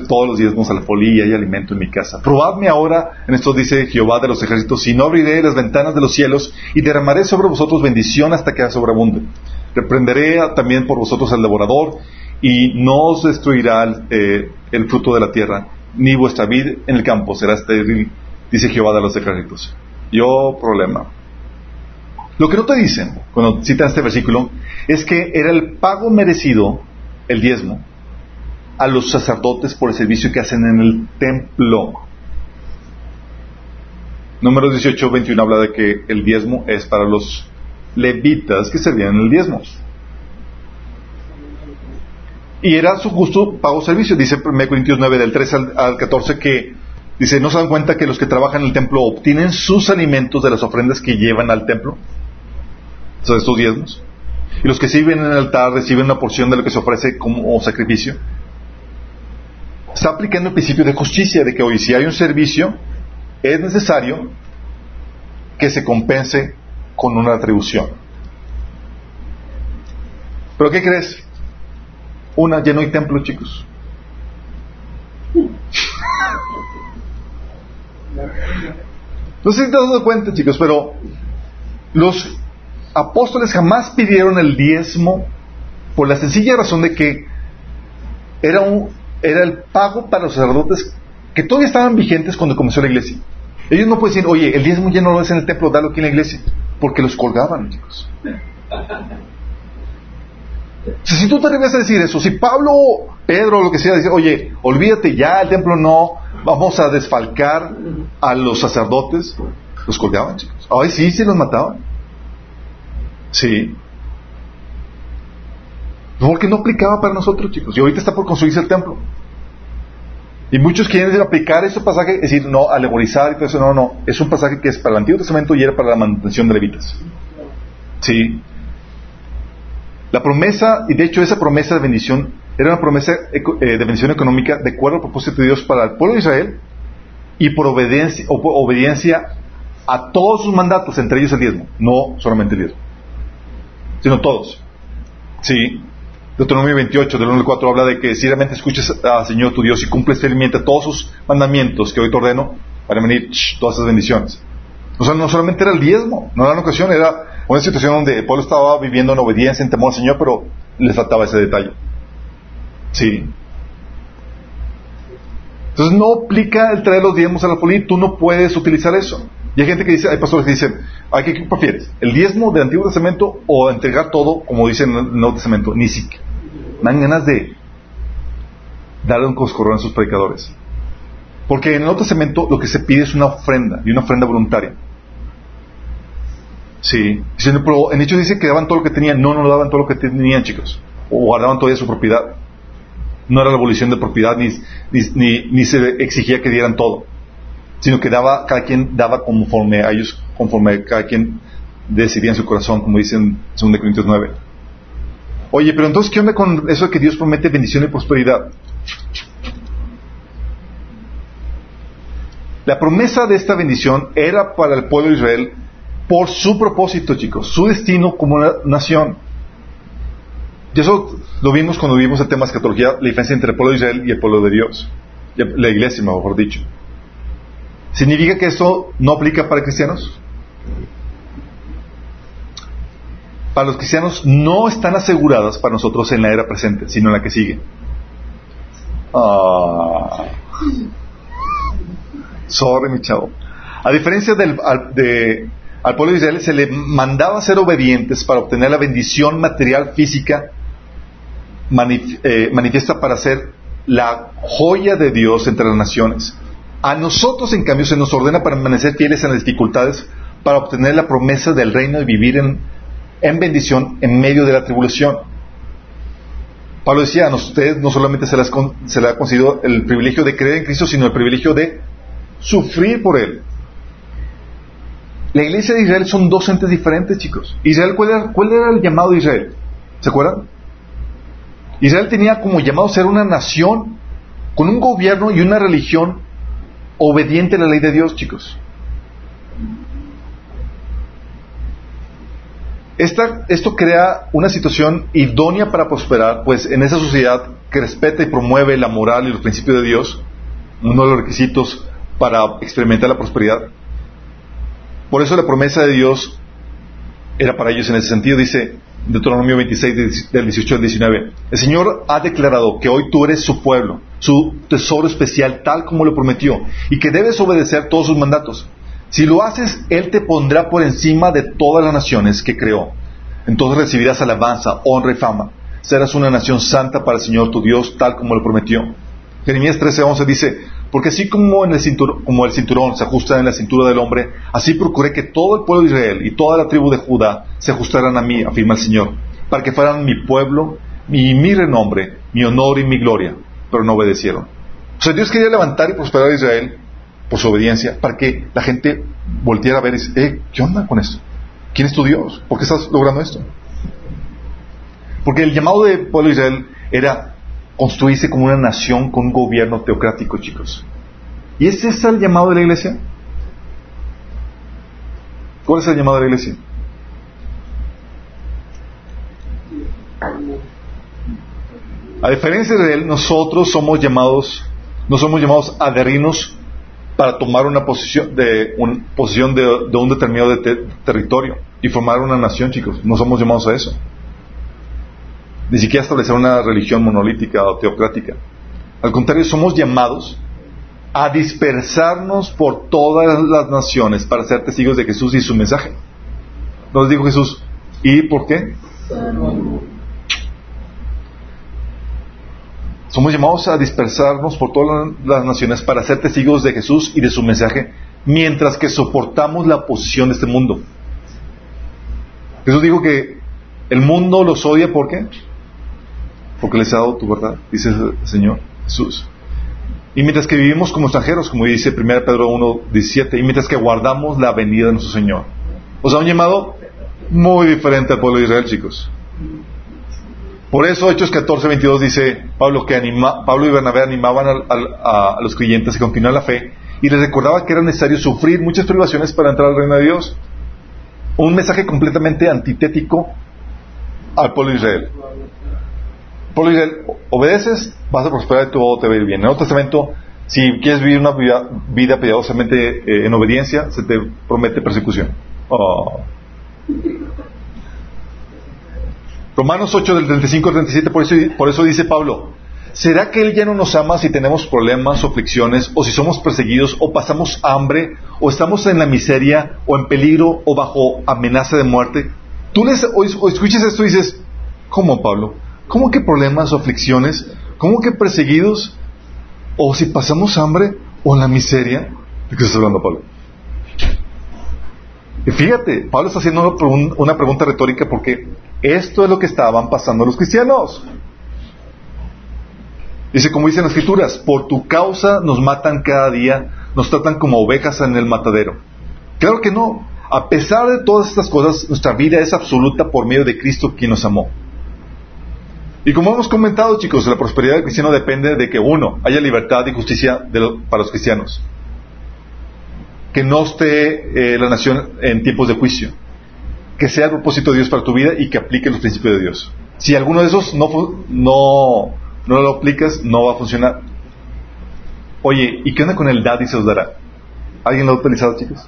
todos los diezmos a la folía y alimento en mi casa. Probadme ahora, en esto dice Jehová de los ejércitos, si no abriré las ventanas de los cielos y derramaré sobre vosotros bendición hasta que sobreabunde. Reprenderé también por vosotros al devorador y no os destruirá eh, el fruto de la tierra, ni vuestra vida en el campo será estéril, dice Jehová de los ejércitos. Yo, problema. Lo que no te dicen, cuando citan este versículo, es que era el pago merecido, el diezmo, a los sacerdotes por el servicio que hacen en el templo. Número 18, 21 habla de que el diezmo es para los levitas que servían en el diezmo. Y era su justo pago servicio. Dice 1 Corintios 9 del 3 al, 14 que dice, ¿no se dan cuenta que los que trabajan en el templo obtienen sus alimentos de las ofrendas que llevan al templo? O sea, estos diezmos. Y los que sirven en el altar reciben una porción de lo que se ofrece como sacrificio está aplicando el principio de justicia, de que hoy si hay un servicio, es necesario que se compense con una atribución. ¿Pero qué crees? Una, ya no hay templo, chicos. No sé si te has dado cuenta, chicos, pero los apóstoles jamás pidieron el diezmo por la sencilla razón de que era un, era el pago para los sacerdotes que todavía estaban vigentes cuando comenzó la iglesia. Ellos no pueden decir, oye, el diezmo ya no lo es en el templo, dalo aquí en la iglesia, porque los colgaban, chicos. si tú te atreves a decir eso, si Pablo, Pedro, lo que sea, dice, oye, olvídate ya, el templo no, vamos a desfalcar a los sacerdotes, los colgaban, chicos. Ay, sí, sí los mataban. Sí. Porque no aplicaba para nosotros, chicos. Y ahorita está por construirse el templo. Y muchos quieren aplicar ese pasaje, es decir, no, alegorizar y todo eso. No, no. Es un pasaje que es para el Antiguo Testamento y era para la manutención de levitas. Sí. La promesa, y de hecho esa promesa de bendición, era una promesa eh, de bendición económica de acuerdo al propósito de Dios para el pueblo de Israel y por obediencia, obediencia a todos sus mandatos, entre ellos el diezmo. No solamente el diezmo, sino todos. Sí. Deuteronomio 28, del 1 al 4, habla de que si realmente escuchas al Señor tu Dios y cumples fielmente todos sus mandamientos que hoy te ordeno, para venir todas esas bendiciones. O sea, no solamente era el diezmo, no era una ocasión, era una situación donde el pueblo estaba viviendo en obediencia, en temor al Señor, pero le faltaba ese detalle. Sí. Entonces no aplica el traer los diezmos a la política, tú no puedes utilizar eso. Y hay gente que dice, hay pastores que dicen, ¿qué, ¿qué prefieres? ¿El diezmo del Antiguo Testamento o entregar todo, como dice en el Nuevo Testamento? Ni siquiera dan ganas de darle un coscorrón a sus predicadores. Porque en el otro Testamento lo que se pide es una ofrenda, y una ofrenda voluntaria. Sí. En hecho dice que daban todo lo que tenían. No, no daban todo lo que tenían, chicos. O guardaban todavía su propiedad. No era la abolición de propiedad, ni, ni, ni, se exigía que dieran todo. Sino que daba, cada quien daba conforme a ellos, conforme cada quien decidía en su corazón, como dicen en 2 Corintios 9. Oye, pero entonces, ¿qué onda con eso de que Dios promete bendición y prosperidad? La promesa de esta bendición era para el pueblo de Israel por su propósito, chicos, su destino como una nación. Y eso lo vimos cuando vimos el tema de escatología, la diferencia entre el pueblo de Israel y el pueblo de Dios, la iglesia, mejor dicho. ¿Significa que esto no aplica para cristianos? Para los cristianos no están aseguradas para nosotros en la era presente, sino en la que sigue. Ah. Sorry, mi chavo. A diferencia del de, pueblo de Israel, se le mandaba ser obedientes para obtener la bendición material física eh, manifiesta para ser la joya de Dios entre las naciones. A nosotros, en cambio, se nos ordena permanecer fieles en las dificultades para obtener la promesa del reino y vivir en en bendición en medio de la tribulación. Pablo decía, a ustedes no solamente se les, se ha concedido el privilegio de creer en Cristo, sino el privilegio de sufrir por Él. La iglesia de Israel son dos entes diferentes, chicos. Israel, ¿cuál era, cuál era el llamado de Israel? ¿Se acuerdan? Israel tenía como llamado ser una nación con un gobierno y una religión obediente a la ley de Dios, chicos. Esto crea una situación idónea para prosperar, pues en esa sociedad que respeta y promueve la moral y los principios de Dios, uno de los requisitos para experimentar la prosperidad. Por eso la promesa de Dios era para ellos en ese sentido. Dice Deuteronomio 26, del 18 al 19, el Señor ha declarado que hoy tú eres su pueblo, su tesoro especial, tal como lo prometió, y que debes obedecer todos sus mandatos. Si lo haces, Él te pondrá por encima de todas las naciones que creó. Entonces recibirás alabanza, honra y fama. Serás una nación santa para el Señor tu Dios, tal como lo prometió. Jeremías 13:11 dice, porque así como, el como el cinturón se ajusta en la cintura del hombre, así procuré que todo el pueblo de Israel y toda la tribu de Judá se ajustaran a mí, afirma el Señor, para que fueran mi pueblo, mi, mi renombre, mi honor y mi gloria, pero no obedecieron. O sea, Dios quería levantar y prosperar a Israel, por su obediencia, para que la gente volteara a ver y dice, eh, ¿qué onda con esto? ¿Quién es tu Dios? ¿Por qué estás logrando esto? Porque el llamado de pueblo de Israel era construirse como una nación con un gobierno teocrático, chicos. ¿Y ese es el llamado de la iglesia? ¿Cuál es el llamado de la iglesia? A diferencia de él, nosotros somos llamados, no somos llamados a adherirnos para tomar una posición de, una posición de, un determinado territorio y formar una nación, chicos. No somos llamados a eso. Ni siquiera establecer una religión monolítica o teocrática. Al contrario, somos llamados a dispersarnos por todas las naciones para ser testigos de Jesús y su mensaje. Nos dijo Jesús, ¿y por qué? Somos llamados a dispersarnos por todas las naciones para ser testigos de Jesús y de su mensaje, mientras que soportamos la oposición de este mundo. Jesús dijo que el mundo los odia ¿por qué? Porque les ha dado tu verdad, dice el Señor Jesús. Y mientras que vivimos como extranjeros, como dice 1 Pedro 1, 17, y mientras que guardamos la venida de nuestro Señor. O sea, un llamado muy diferente al pueblo de Israel, chicos. Por eso Hechos 14, 22 dice Pablo que Pablo y Bernabé animaban a, los creyentes a continuar la fe y les recordaba que era necesario sufrir muchas privaciones para entrar al reino de Dios. Un mensaje completamente antitético al pueblo de Israel. Pueblo de Israel, obedeces, vas a prosperar y todo te va a ir bien. En el Nuevo Testamento, si quieres vivir una vida, vida piadosamente eh, en obediencia, se te promete persecución. Oh. Romanos 8 del 35 al 37, por eso, por eso dice Pablo, ¿será que Él ya no nos ama si tenemos problemas o aflicciones, o si somos perseguidos, o pasamos hambre, o estamos en la miseria, o en peligro, o bajo amenaza de muerte? Tú les, o, escuches esto y dices, ¿cómo Pablo? ¿Cómo que problemas o aflicciones? ¿Cómo que perseguidos? ¿O si pasamos hambre o en la miseria? ¿De qué estás hablando, Pablo? Y fíjate, Pablo está haciendo una pregunta retórica porque esto es lo que estaban pasando los cristianos. Dice, como dicen las escrituras, por tu causa nos matan cada día, nos tratan como ovejas en el matadero. Claro que no. A pesar de todas estas cosas, nuestra vida es absoluta por medio de Cristo quien nos amó. Y como hemos comentado, chicos, la prosperidad del cristiano depende de que, uno, haya libertad y justicia para los cristianos. Que no esté eh, la nación en tiempos de juicio que sea el propósito de Dios para tu vida y que aplique los principios de Dios. Si alguno de esos no, no, no lo aplicas, no va a funcionar. Oye, ¿y qué onda con el dad y se os dará? ¿Alguien lo ha utilizado, chicos?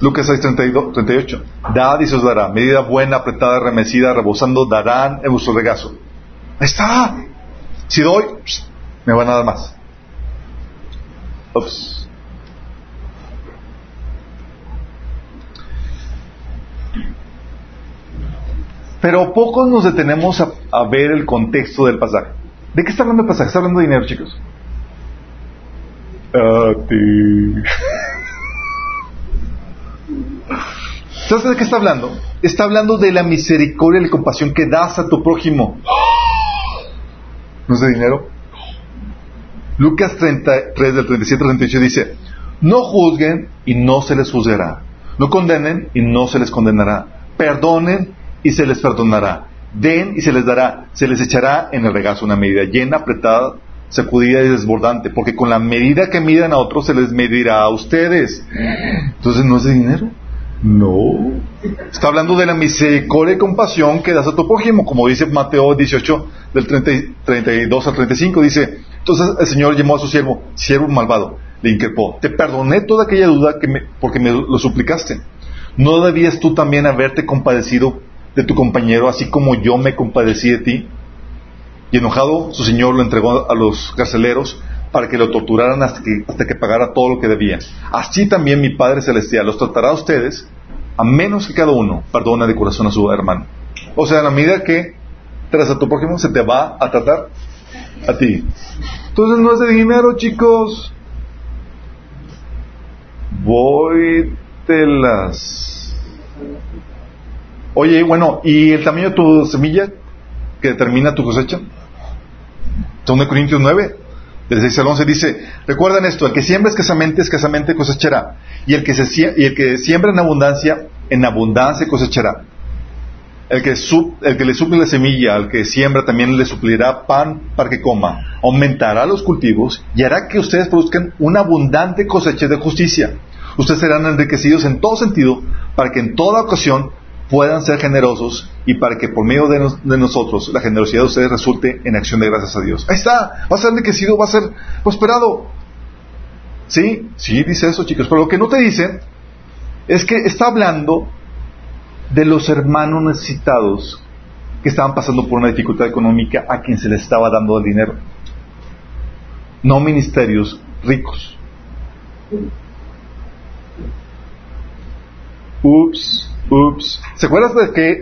Lucas 6, 38. Dad y se os dará. Medida buena, apretada, remecida, rebosando, darán en vuestro regazo. Ahí está. Si doy, me van a dar más. Ups. Pero pocos nos detenemos a, ver el contexto del pasaje. ¿De qué está hablando el pasaje? Está hablando de dinero, chicos. ¿Sabes de qué está hablando? Está hablando de la misericordia y la compasión que das a tu prójimo. ¿No es de dinero? Lucas 33 del 37 al 38 dice, No juzguen y no se les juzgará. No condenen y no se les condenará. Perdonen y se les perdonará. Den y se les dará. Se les echará en el regazo una medida llena, apretada, sacudida y desbordante. Porque con la medida que midan a otros se les medirá a ustedes. Entonces no es de dinero. No. Está hablando de la misericordia y compasión que das a tu prójimo, como dice Mateo 18, del 32 al 35. Dice, entonces el Señor llamó a su siervo, siervo malvado, le increpó, te perdoné toda aquella duda que me, porque me lo suplicaste. ¿No debías tú también haberte compadecido de tu compañero, así como yo me compadecí de ti? Y enojado, su Señor lo entregó a los carceleros para que lo torturaran hasta que, hasta que pagara todo lo que debía. Así también mi Padre Celestial los tratará a ustedes, a menos que cada uno perdone de corazón a su hermano. O sea, a la medida que tras a tu prójimo se te va a tratar a ti. Entonces no es de dinero, chicos. Voy de las. Oye, bueno, ¿y el tamaño de tu semilla que determina tu cosecha? 2 Corintios 9, del 6 al 11 dice, recuerden esto, el que siembra escasamente, escasamente cosechará, y el que, se, y el que siembra en abundancia, en abundancia cosechará. El que, el que le suple la semilla, al que siembra, también le suplirá pan para que coma, aumentará los cultivos y hará que ustedes produzcan una abundante cosecha de justicia. Ustedes serán enriquecidos en todo sentido para que en toda ocasión puedan ser generosos y para que por medio de, nosotros la generosidad de ustedes resulte en acción de gracias a Dios. Ahí está, va a ser enriquecido, va a ser prosperado. ¿Sí? Sí, dice eso, chicos. Pero lo que no te dice es que está hablando de los hermanos necesitados que estaban pasando por una dificultad económica a quien se les estaba dando el dinero. No ministerios ricos. Ups, ups. ¿Se acuerdan de qué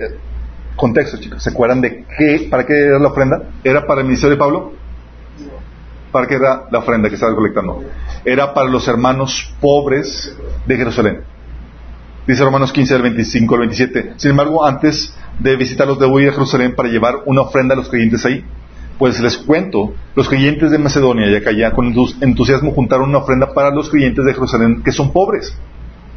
contexto, chicos? ¿Se acuerdan de qué, para qué era la ofrenda? ¿Era para el ministerio de Pablo? ¿Para qué era la ofrenda que estaba colectando? Era para los hermanos pobres de Jerusalén. Dice Romanos 15, del 25 al 27. Sin embargo, antes de visitarlos, debo ir a Jerusalén para llevar una ofrenda a los creyentes ahí. Pues les cuento, los creyentes de Macedonia y Acaya con entusiasmo juntaron una ofrenda para los creyentes de Jerusalén que son pobres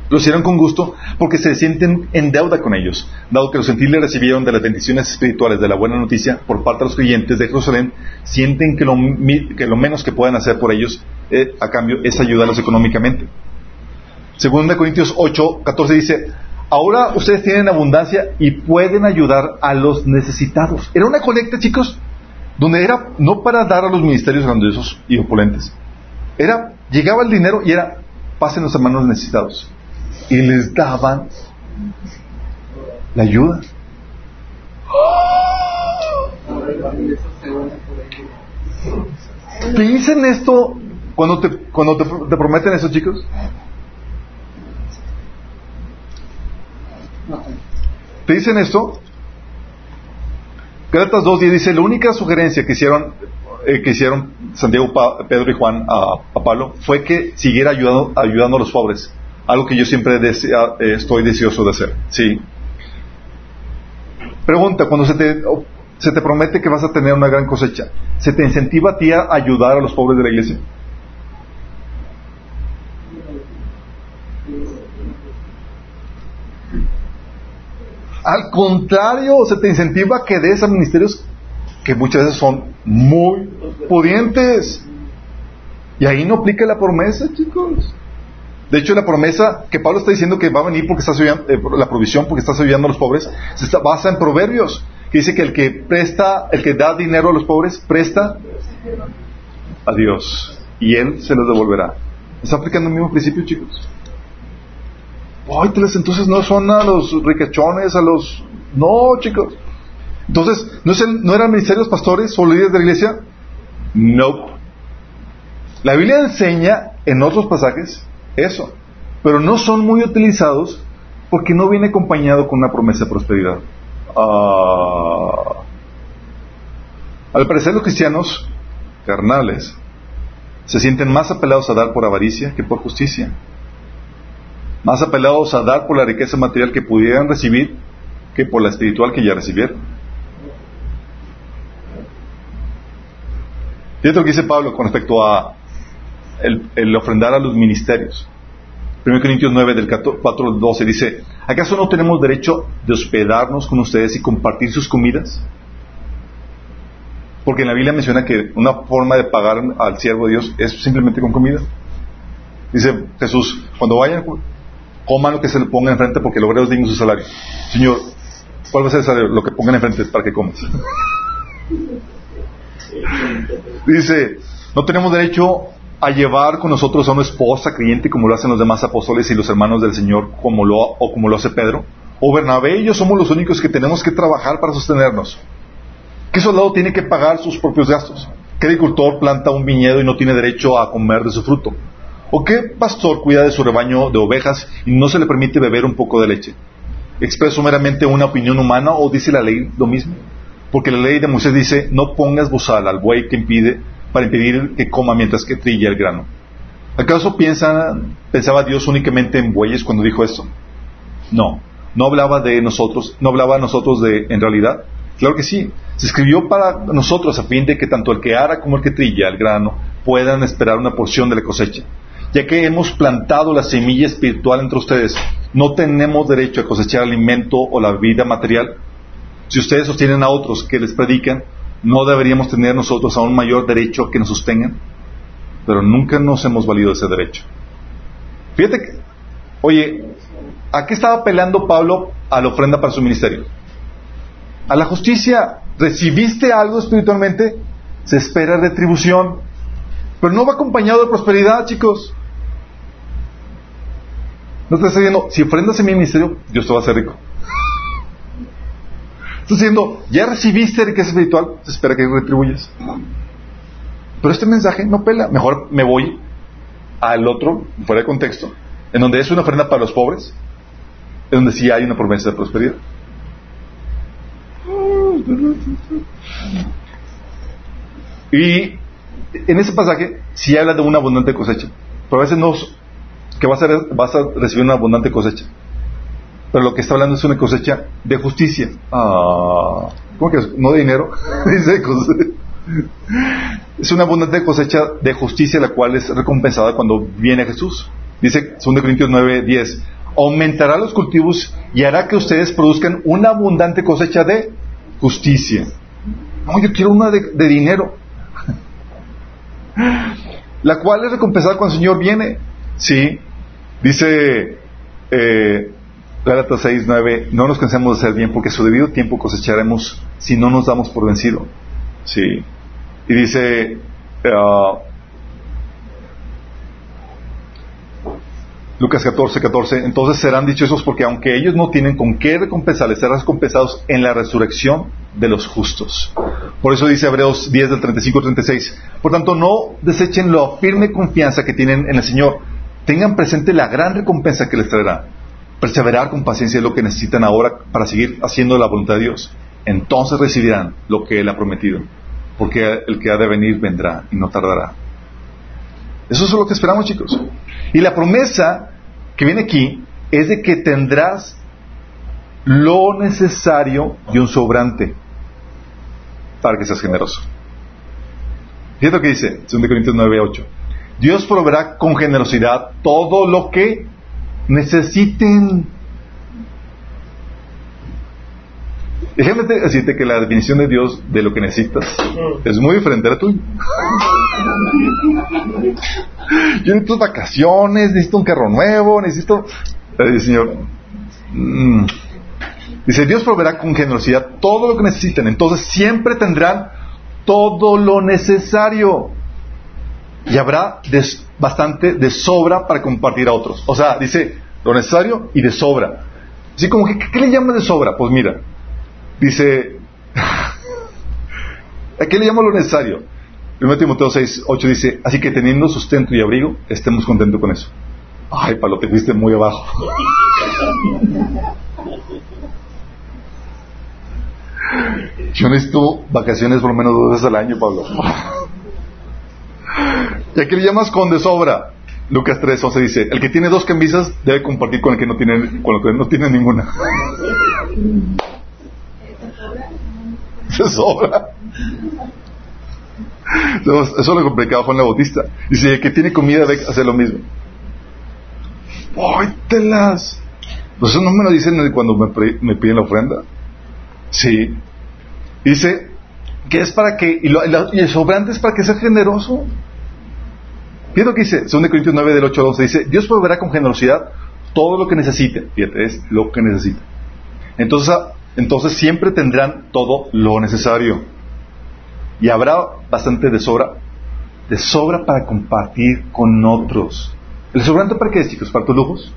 lo hicieron con gusto porque se sienten en deuda con ellos, dado que los gentiles recibieron de las bendiciones espirituales de la buena noticia por parte de los creyentes de Jerusalén, sienten que lo, menos que pueden hacer por ellos eh, a cambio es ayudarlos económicamente. Según Corintios 8, 14 dice, ahora ustedes tienen abundancia y pueden ayudar a los necesitados. Era una colecta, chicos, donde era no para dar a los ministerios grandiosos y opulentes. Era, llegaba el dinero y era, pasen los hermanos necesitados y les daban la ayuda. ¿Te dicen esto cuando te, cuando te, prometen eso, chicos? ¿Te dicen esto? Gálatas 2.10 dice, la única sugerencia que hicieron, eh, que hicieron Santiago, Pedro y Juan a, Pablo fue que siguiera ayudando, ayudando a los pobres algo que yo siempre eh, estoy deseoso de hacer. Sí. Pregunta, cuando se te, se te promete que vas a tener una gran cosecha, ¿se te incentiva a ti a ayudar a los pobres de la iglesia? Al contrario, se te incentiva que des a ministerios que muchas veces son muy pudientes. Y ahí no aplica la promesa, chicos. De hecho, la promesa que Pablo está diciendo que va a venir porque está eh, la provisión porque está ayudando a los pobres, se basa en proverbios, que dice que el que presta, el que da dinero a los pobres, presta a Dios y Él se los devolverá. ¿Está aplicando el mismo principio, chicos? entonces no son a los riquechones, a los... No, chicos. Entonces, ¿no, es ¿no eran ministerios pastores o líderes de la iglesia? No. La Biblia enseña en otros pasajes eso. Pero no son muy utilizados porque no viene acompañado con una promesa de prosperidad. Ah. Al parecer los cristianos carnales se sienten más apelados a dar por avaricia que por justicia. Más apelados a dar por la riqueza material que pudieran recibir que por la espiritual que ya recibieron. Fíjate lo que dice Pablo con respecto a el, ofrendar a los ministerios. 1 Corintios 9 del 4 al 12 dice, ¿acaso no tenemos derecho de hospedarnos con ustedes y compartir sus comidas? Porque en la Biblia menciona que una forma de pagar al siervo de Dios es simplemente con comida. Dice Jesús, cuando vayan, coman lo que se le ponga enfrente porque el es digno su salario. Señor, ¿cuál va a ser el salario? Lo que pongan enfrente para que comas. <laughs> Dice, no tenemos derecho a llevar con nosotros a una esposa creyente como lo hacen los demás apóstoles y los hermanos del Señor como lo, o como lo hace Pedro. O Bernabé y yo somos los únicos que tenemos que trabajar para sostenernos. ¿Qué soldado tiene que pagar sus propios gastos? ¿Qué agricultor planta un viñedo y no tiene derecho a comer de su fruto? ¿O qué pastor cuida de su rebaño de ovejas y no se le permite beber un poco de leche? ¿Expreso meramente una opinión humana o dice la ley lo mismo? Porque la ley de Moisés dice, no pongas bozal al buey que impide, para impedir que coma mientras que trilla el grano. ¿Acaso piensa, pensaba Dios únicamente en bueyes cuando dijo esto? No, no hablaba de nosotros, no hablaba a nosotros de, en realidad. Claro que sí. Se escribió para nosotros a fin de que tanto el que ara como el que trilla el grano puedan esperar una porción de la cosecha. Ya que hemos plantado la semilla espiritual entre ustedes, no tenemos derecho a cosechar alimento o la vida material. Si ustedes sostienen a otros que les predican, ¿no deberíamos tener nosotros aún mayor derecho a que nos sostengan? Pero nunca nos hemos valido ese derecho. Fíjate que, oye, ¿a qué estaba apelando Pablo a la ofrenda para su ministerio? A la justicia. ¿Recibiste algo espiritualmente? Se espera retribución. Pero no va acompañado de prosperidad, chicos. No te está diciendo, si ofrendas en mi ministerio, Dios te va a hacer rico. Está diciendo, ya recibiste riqueza espiritual, se espera que retribuyas. Pero este mensaje no pela. Mejor me voy al otro, fuera de contexto, en donde es una ofrenda para los pobres, en donde sí hay una promesa de prosperidad. Y en ese pasaje sí habla de una abundante cosecha, pero a veces no, que vas a, vas a recibir una abundante cosecha. Pero lo que está hablando es una cosecha de justicia. Ah, ¿Cómo que es? ¿No de dinero? <laughs> Dice Es una abundante cosecha de justicia la cual es recompensada cuando viene Jesús. Dice 2 Corintios 9, 10. Aumentará los cultivos y hará que ustedes produzcan una abundante cosecha de justicia. No, yo quiero una de, dinero. <laughs> la cual es recompensada cuando el Señor viene. Sí. Dice eh, Gálatas 6, 9, no nos cansemos de hacer bien porque su debido tiempo cosecharemos si no nos damos por vencido. Sí. Y dice, uh, Lucas 14, 14, entonces serán dichosos porque aunque ellos no tienen con qué recompensarles, serán recompensados en la resurrección de los justos. Por eso dice Hebreos 10 del 35 al 36. Por tanto, no desechen la firme confianza que tienen en el Señor. Tengan presente la gran recompensa que les traerá Perseverar con paciencia es lo que necesitan ahora para seguir haciendo la voluntad de Dios. Entonces recibirán lo que Él ha prometido, porque el que ha de venir vendrá y no tardará. Eso es lo que esperamos, chicos. Y la promesa que viene aquí es de que tendrás lo necesario y un sobrante para que seas generoso. Fíjate lo que dice 2 Corintios 9, 8. Dios proveerá con generosidad todo lo que necesiten. Déjame decirte que la definición de Dios de lo que necesitas es muy diferente a la tuya. Yo necesito vacaciones, necesito un carro nuevo, necesito... Señor, mm. dice, Dios proveerá con generosidad todo lo que necesiten, entonces siempre tendrán todo lo necesario y habrá bastante de sobra para compartir a otros. O sea, dice lo necesario y de sobra. Así como, ¿qué le llama de sobra? Pues mira, dice, <laughs> ¿a qué le llama lo necesario? 1 Timoteo 6, 8 dice, así que teniendo sustento y abrigo, estemos contentos con eso. Ay, Pablo, te fuiste muy abajo. <laughs> Yo necesito vacaciones por lo menos dos veces al año, Pablo. <laughs> ¿Y a qué le llamas con de sobra? Lucas 3, 11 dice, el que tiene dos camisas debe compartir con el que no tiene, con el que no tiene ninguna. <laughs> Se sobra. Eso lo complicaba Juan la Bautista. Dice, el que tiene comida debe hacer lo mismo. ¡Póytelas! Pues eso no me lo dicen cuando me, piden la ofrenda. Sí. Dice que es para que, y, el sobrante es para que sea generoso. Fíjate lo que dice, 2 Corintios 9 del 8 al 11, dice, Dios proveerá con generosidad todo lo que necesite. Fíjate, es lo que necesite. Entonces, entonces siempre tendrán todo lo necesario. Y habrá bastante de sobra, de sobra para compartir con otros. ¿El sobrante para qué es, chicos? ¿Para tus lujos?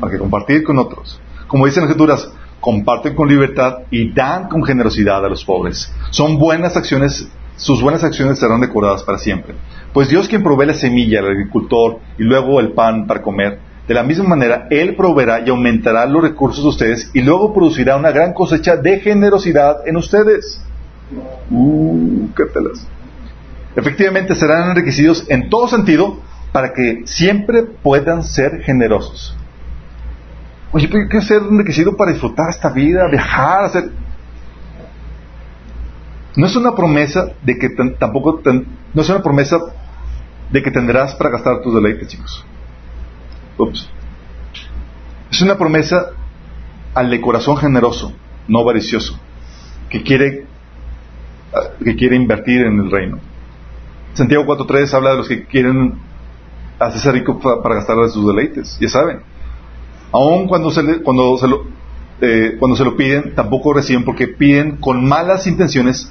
Para que compartir con otros. Como dicen las escrituras, comparten con libertad y dan con generosidad a los pobres. Son buenas acciones, sus buenas acciones serán decoradas para siempre. Pues Dios quien provee la semilla al agricultor y luego el pan para comer, de la misma manera, Él proveerá y aumentará los recursos de ustedes y luego producirá una gran cosecha de generosidad en ustedes. Uh, qué telas. Efectivamente, serán enriquecidos en todo sentido para que siempre puedan ser generosos. Oye, pero hay que ser enriquecido para disfrutar esta vida, viajar, hacer. No es una promesa de que tampoco no es una promesa de que tendrás para gastar tus deleites, chicos. Es una promesa al de corazón generoso, no avaricioso, que quiere, que quiere invertir en el reino. Santiago 4.3 habla de los que quieren hacerse rico para, gastar de sus deleites, ya saben. Aun cuando se, cuando, se lo, eh, cuando se lo piden, tampoco reciben porque piden con malas intenciones,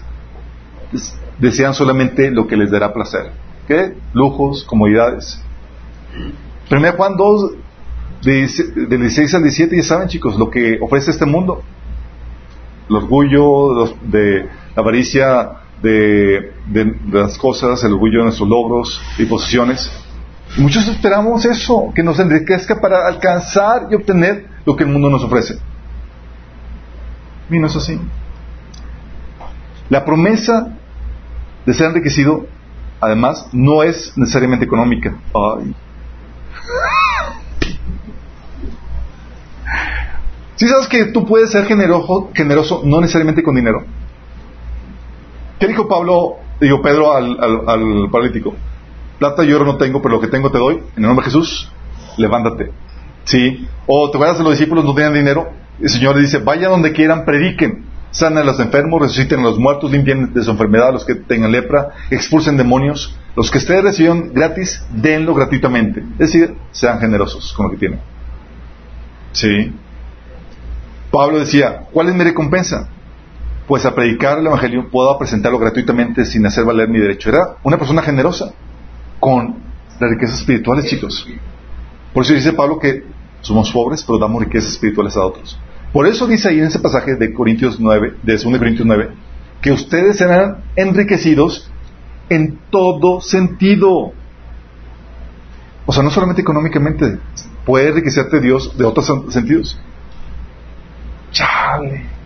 desean solamente lo que les dará placer. ¿Qué? Lujos, comodidades. 1 Juan 2, del 16 al 17, ya saben chicos, lo que ofrece este mundo. El orgullo de la avaricia de, las cosas, el orgullo de nuestros logros y posesiones. Muchos esperamos eso, que nos enriquezca para alcanzar y obtener lo que el mundo nos ofrece. Y no es así. La promesa de ser enriquecido, además, no es necesariamente económica. Ay, Si sabes que tú puedes ser generoso, generoso no necesariamente con dinero. ¿Qué dijo Pablo, digo Pedro al, al, paralítico? Plata y oro no tengo, pero lo que tengo te doy. En el nombre de Jesús, levántate. ¿Sí? O te acuerdas de los discípulos no tenían dinero. El Señor le dice, vaya donde quieran, prediquen. Sanen a los enfermos, resuciten a los muertos, limpien de su enfermedad a los que tengan lepra, expulsen demonios. Los que ustedes reciban gratis, denlo gratuitamente. Es decir, sean generosos con lo que tienen. ¿Sí? Pablo decía, ¿cuál es mi recompensa? Pues a predicar el Evangelio puedo presentarlo gratuitamente sin hacer valer mi derecho. Era una persona generosa con las riquezas espirituales, chicos. Por eso dice Pablo que somos pobres, pero damos riquezas espirituales a otros. Por eso dice ahí en ese pasaje de Corintios 9, de 2 Corintios 9, que ustedes serán enriquecidos en todo sentido. O sea, no solamente económicamente, puede enriquecerte Dios de otros sentidos. Chale.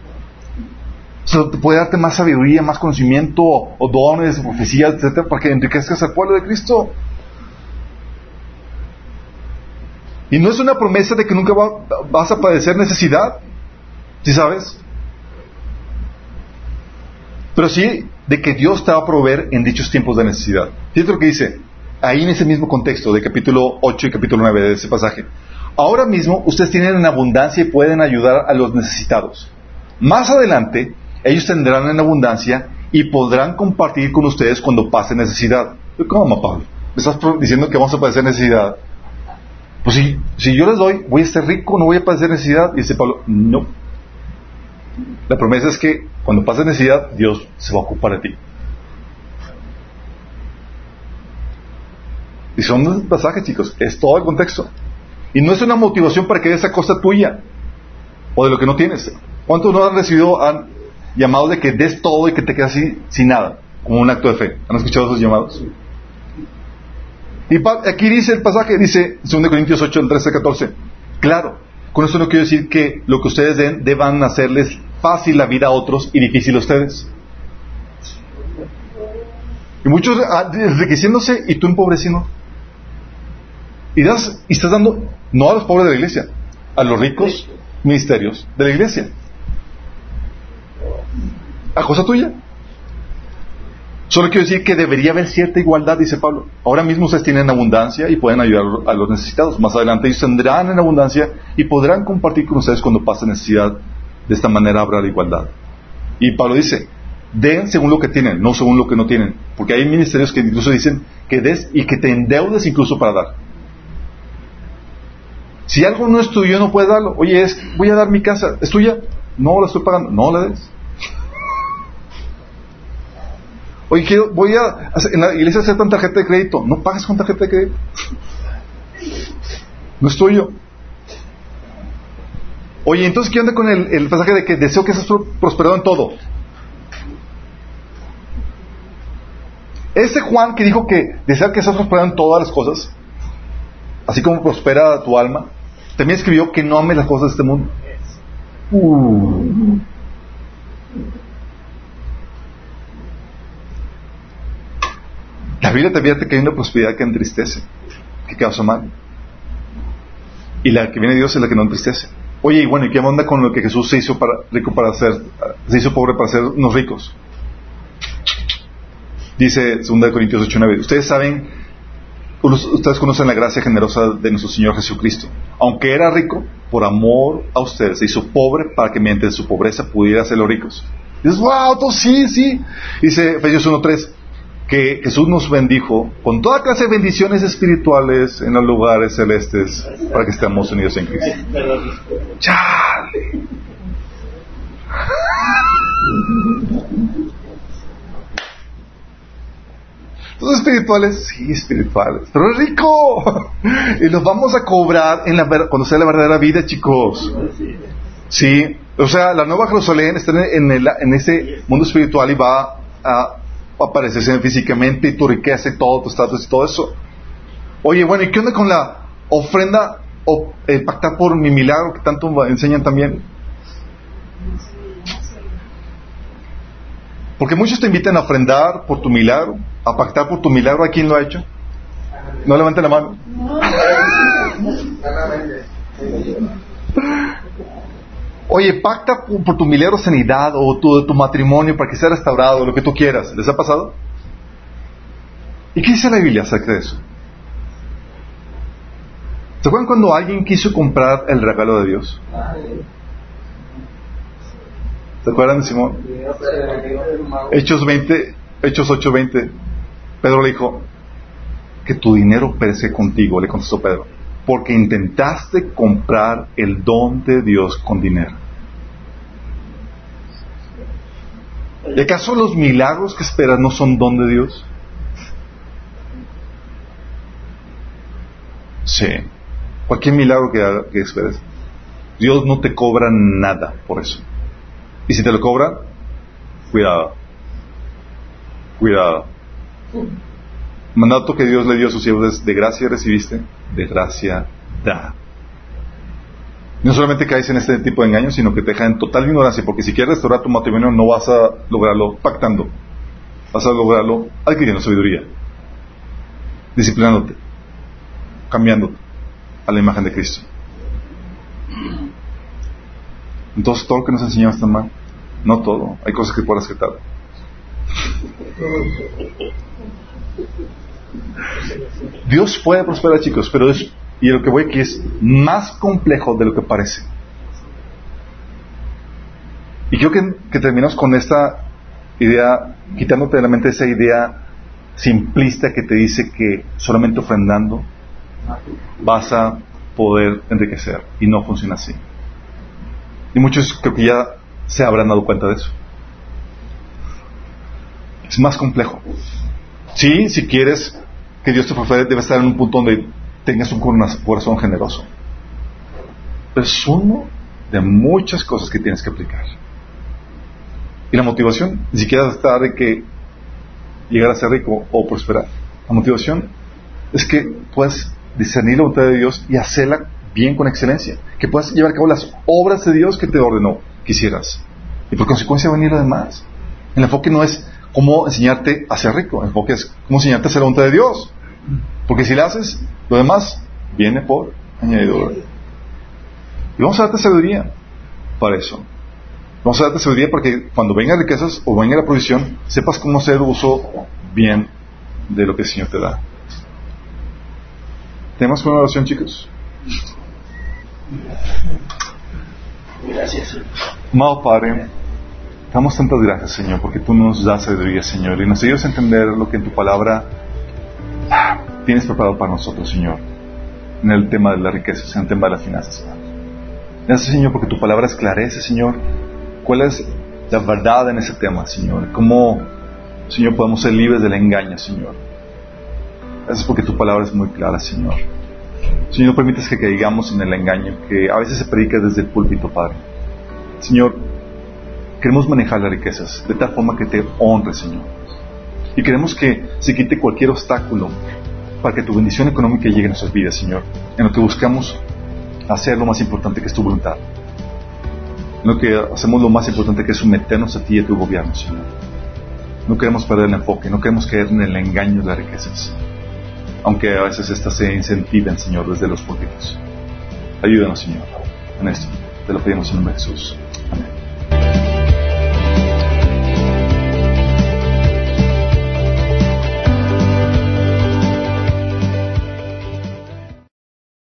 Puede darte más sabiduría, más conocimiento, o dones, profecías, etcétera, para que enriquezcas al pueblo de Cristo. Y no es una promesa de que nunca vas a padecer necesidad. ¿Sí sabes? Pero sí de que Dios te va a proveer en dichos tiempos de necesidad. Fíjate lo que dice ahí en ese mismo contexto de capítulo 8 y capítulo 9 de ese pasaje. Ahora mismo ustedes tienen en abundancia y pueden ayudar a los necesitados. Más adelante, ellos tendrán en abundancia y podrán compartir con ustedes cuando pase necesidad. ¿Cómo, Pablo? ¿Me estás diciendo que vamos a padecer necesidad? Pues si, si yo les doy, voy a estar rico, no voy a padecer necesidad. Y dice Pablo, no. La promesa es que cuando pase necesidad, Dios se va a ocupar de ti. Y son pasajes, chicos, es todo el contexto. Y no es una motivación para que des esa cosa tuya o de lo que no tienes. ¿Cuántos no han recibido llamados de que des todo y que te quedas así sin nada, como un acto de fe? ¿Han escuchado esos llamados? Y aquí dice el pasaje, dice 2 Corintios 8, 13, 14. Claro, con eso no quiero decir que lo que ustedes den deban hacerles fácil la vida a otros y difícil a ustedes. Y muchos ah, enriqueciéndose y tú empobreciendo. Y, das, y estás dando, no a los pobres de la iglesia, a los ricos ministerios de la iglesia. A cosa tuya. Solo quiero decir que debería haber cierta igualdad, dice Pablo. Ahora mismo ustedes tienen abundancia y pueden ayudar a los necesitados. Más adelante ellos tendrán en abundancia y podrán compartir con ustedes cuando pase necesidad. De esta manera habrá igualdad. Y Pablo dice, den según lo que tienen, no según lo que no tienen. Porque hay ministerios que incluso dicen que des y que te endeudes incluso para dar. Si algo no es tuyo, no puedes darlo. Oye, es, voy a dar mi casa, ¿es tuya? No, la estoy pagando. No la des. Oye, quiero, voy a en la iglesia hacer tanta tarjeta de crédito. No pagas con tarjeta de crédito. No es tuyo. Oye, entonces, ¿qué onda con el, pasaje de que deseo que seas prosperado en todo? Ese Juan que dijo que desea que seas prosperado en todas las cosas, así como prospera tu alma, también escribió que no ame las cosas de este mundo. La Biblia te advierte que hay una prosperidad que entristece, que causa mal. Y la que viene de Dios es la que no entristece. Oye, y bueno, ¿y qué onda con lo que Jesús se hizo para, rico para ser, se hizo pobre para ser unos ricos? Dice 2 Corintios 8, 9. Ustedes saben, ustedes conocen la gracia generosa de nuestro Señor Jesucristo. Aunque era rico, por amor a ustedes se hizo pobre para que mediante su pobreza pudiera hacerlo ricos. dices, wow, tú sí, sí. Dice Efesios 1.3 que Jesús nos bendijo con toda clase de bendiciones espirituales en los lugares celestes para que estemos unidos en Cristo. ¡Chale! Los espirituales, sí, espirituales, pero es rico. <laughs> Y los vamos a cobrar en la, cuando sea la verdadera vida, chicos. Sí, o sea, la nueva Jerusalén está en, el, en ese mundo espiritual y va a aparecerse físicamente y tu riqueza y todo, tu estatus y todo eso. Oye, bueno, ¿y qué onda con la ofrenda o el pactar por mi milagro que tanto enseñan también? Porque muchos te invitan a ofrendar por tu milagro, a pactar por tu milagro. ¿A quién lo ha hecho? No levanten la mano. Oye, pacta por tu milagro sanidad o tu, tu matrimonio para que sea restaurado, lo que tú quieras. ¿Les ha pasado? ¿Y qué dice la Biblia acerca de eso? ¿Se acuerdan cuando alguien quiso comprar el regalo de Dios? ¿Se acuerdan de Simón? Hechos 20, Hechos 8:20. Pedro le dijo, que tu dinero perece contigo, le contestó Pedro, porque intentaste comprar el don de Dios con dinero. ¿Y acaso los milagros que esperas no son don de Dios? Sí. Cualquier milagro que, que esperes. Dios no te cobra nada por eso. Y si te lo cobra, cuidado. Cuidado. Mandato que Dios le dio a sus siervos de gracia recibiste, de gracia da. No solamente caes en este tipo de engaños, sino que te deja en total ignorancia, porque si quieres restaurar tu matrimonio no vas a lograrlo pactando, vas a lograrlo adquiriendo sabiduría, disciplinándote, cambiándote a la imagen de Cristo. Entonces todo lo que nos enseñaba está mal. No todo, hay cosas que puedes aceptar. Dios puede prosperar, chicos, pero es y lo que voy aquí es más complejo de lo que parece. Y creo que, terminamos con esta idea, quitándote de la mente esa idea simplista que te dice que solamente ofrendando vas a poder enriquecer. Y no funciona así. Y muchos creo que ya se habrán dado cuenta de eso. Es más complejo. Sí, si quieres que Dios te prospere, debe estar en un punto donde tengas un corazón generoso. es uno de muchas cosas que tienes que aplicar. Y la motivación ni siquiera está de que llegar a ser rico o prosperar. La motivación es que puedas discernir la voluntad de Dios y hacerla bien con excelencia. Que puedas llevar a cabo las obras de Dios que te ordenó que hicieras. Y por consecuencia venir lo demás. El enfoque no es cómo enseñarte a ser rico, el enfoque es cómo enseñarte a hacer la voluntad de Dios. Porque si la haces, lo demás viene por añadidura. Y vamos a darte sabiduría para eso. Vamos a darte sabiduría para que cuando vengan riquezas o venga la provisión, sepas cómo hacer uso bien de lo que el Señor te da. ¿Tenemos una oración, chicos? Gracias. Amado Padre, damos tantas gracias, Señor, porque tú nos das sabiduría, Señor, y nos ayudas a entender lo que en tu palabra tienes preparado para nosotros, Señor, en el tema de las riquezas, en el tema de las finanzas. Gracias, Señor, porque tu palabra esclarece, Señor, cuál es la verdad en ese tema, Señor. Cómo, Señor, podemos ser libres del engaño, Señor. Gracias porque tu palabra es muy clara, Señor. Señor, no permites que caigamos en el engaño que a veces se predica desde el púlpito, Padre. Señor, queremos manejar las riquezas de tal forma que te honre, Señor. Y queremos que se quite cualquier obstáculo para que tu bendición económica llegue a nuestras vidas, Señor. En lo que buscamos hacer lo más importante que es tu voluntad lo que hacemos lo más importante que es someternos a ti y a tu gobierno, Señor. No queremos perder el enfoque, no queremos caer en el engaño de las riquezas, aunque a veces éstas se incentiven, Señor, desde los políticos. Ayúdanos, Señor, en esto. Te lo pedimos en nombre de Jesús. Amén.